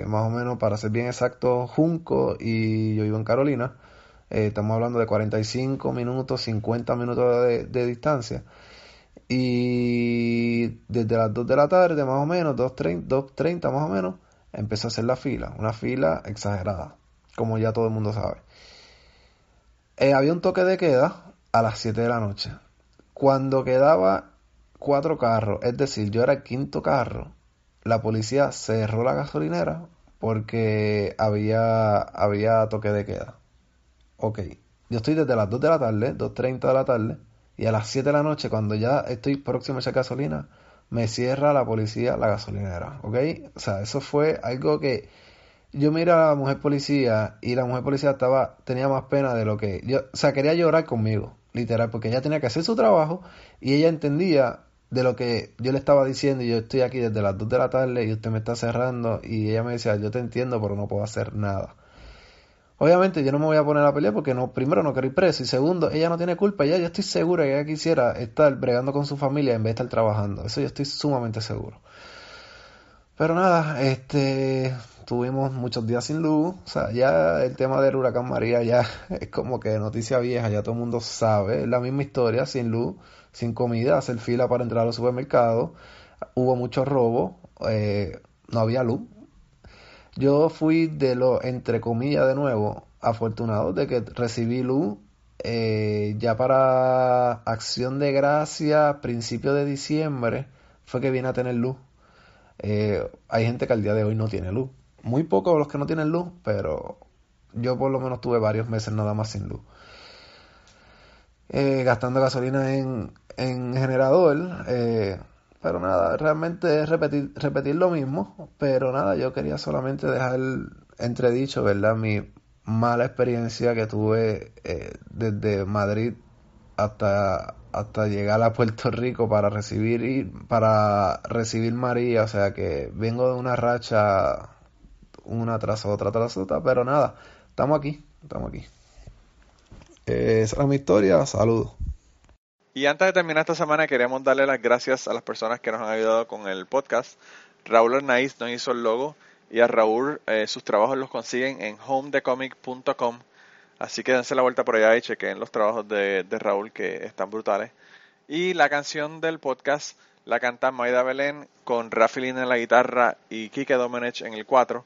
más o menos, para ser bien exacto, Junco y yo vivo en Carolina. Eh, estamos hablando de 45 minutos, 50 minutos de, distancia. Y desde las 2 de la tarde, más o menos, 2.30 más o menos, empezó a hacer la fila. Una fila exagerada, como ya todo el mundo sabe. Eh, había un toque de queda a las 7 de la noche. Cuando quedaba cuatro carros, es decir, yo era el quinto carro, la policía cerró la gasolinera porque había, había toque de queda. Ok, yo estoy desde las 2 de la tarde, 2.30 de la tarde, y a las 7 de la noche, cuando ya estoy próximo a echar gasolina, me cierra la policía la gasolinera. ¿Ok? O sea, eso fue algo que yo miré a la mujer policía y la mujer policía estaba tenía más pena de lo que yo, o sea, quería llorar conmigo, literal, porque ella tenía que hacer su trabajo y ella entendía de lo que yo le estaba diciendo y yo estoy aquí desde las 2 de la tarde y usted me está cerrando y ella me decía, yo te entiendo, pero no puedo hacer nada. Obviamente yo no me voy a poner a pelear porque no, primero no quiero ir preso y segundo, ella no tiene culpa, ya yo estoy segura que ella quisiera estar bregando con su familia en vez de estar trabajando. Eso yo estoy sumamente seguro. Pero nada, este tuvimos muchos días sin luz, o sea, ya el tema del huracán María ya (laughs) es como que noticia vieja, ya todo el mundo sabe, es la misma historia, sin luz, sin comida, hacer fila para entrar a los supermercados, hubo mucho robo, eh, no había luz, yo fui de lo, entre comillas, de nuevo, afortunado de que recibí luz eh, ya para acción de gracia, principio de diciembre, fue que vine a tener luz. Eh, hay gente que al día de hoy no tiene luz. Muy pocos los que no tienen luz, pero yo por lo menos tuve varios meses nada más sin luz. Eh, gastando gasolina en, en generador. Pero nada, realmente es repetir, repetir lo mismo. Pero nada, yo quería solamente dejar entredicho, ¿verdad? Mi mala experiencia que tuve eh, desde Madrid hasta, hasta llegar a Puerto Rico para recibir, para recibir María. O sea que vengo de una racha una tras otra, tras otra. Pero nada, estamos aquí, estamos aquí. Eh, esa es mi historia. Saludos. Y antes de terminar esta semana, queremos darle las gracias a las personas que nos han ayudado con el podcast. Raúl Arnaiz nos hizo el logo y a Raúl eh, sus trabajos los consiguen en homedecomic.com. Así que dense la vuelta por allá y chequen los trabajos de, Raúl que están brutales. Y la canción del podcast la canta Maida Belén con Rafi en la guitarra y Kike Domenech en el 4.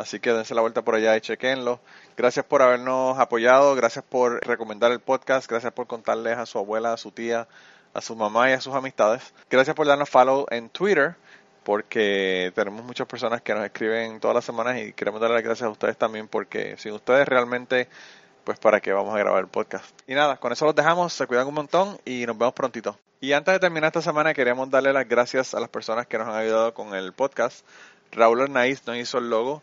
Así que dense la vuelta por allá y chequenlo. Gracias por habernos apoyado, gracias por recomendar el podcast, gracias por contarles a su abuela, a su tía, a su mamá y a sus amistades. Gracias por darnos follow en Twitter, porque tenemos muchas personas que nos escriben todas las semanas y queremos darle las gracias a ustedes también, porque sin ustedes realmente, pues para qué vamos a grabar el podcast. Y nada, con eso los dejamos, se cuidan un montón y nos vemos prontito. Y antes de terminar esta semana queremos darle las gracias a las personas que nos han ayudado con el podcast. Raúl Arnaiz nos hizo el logo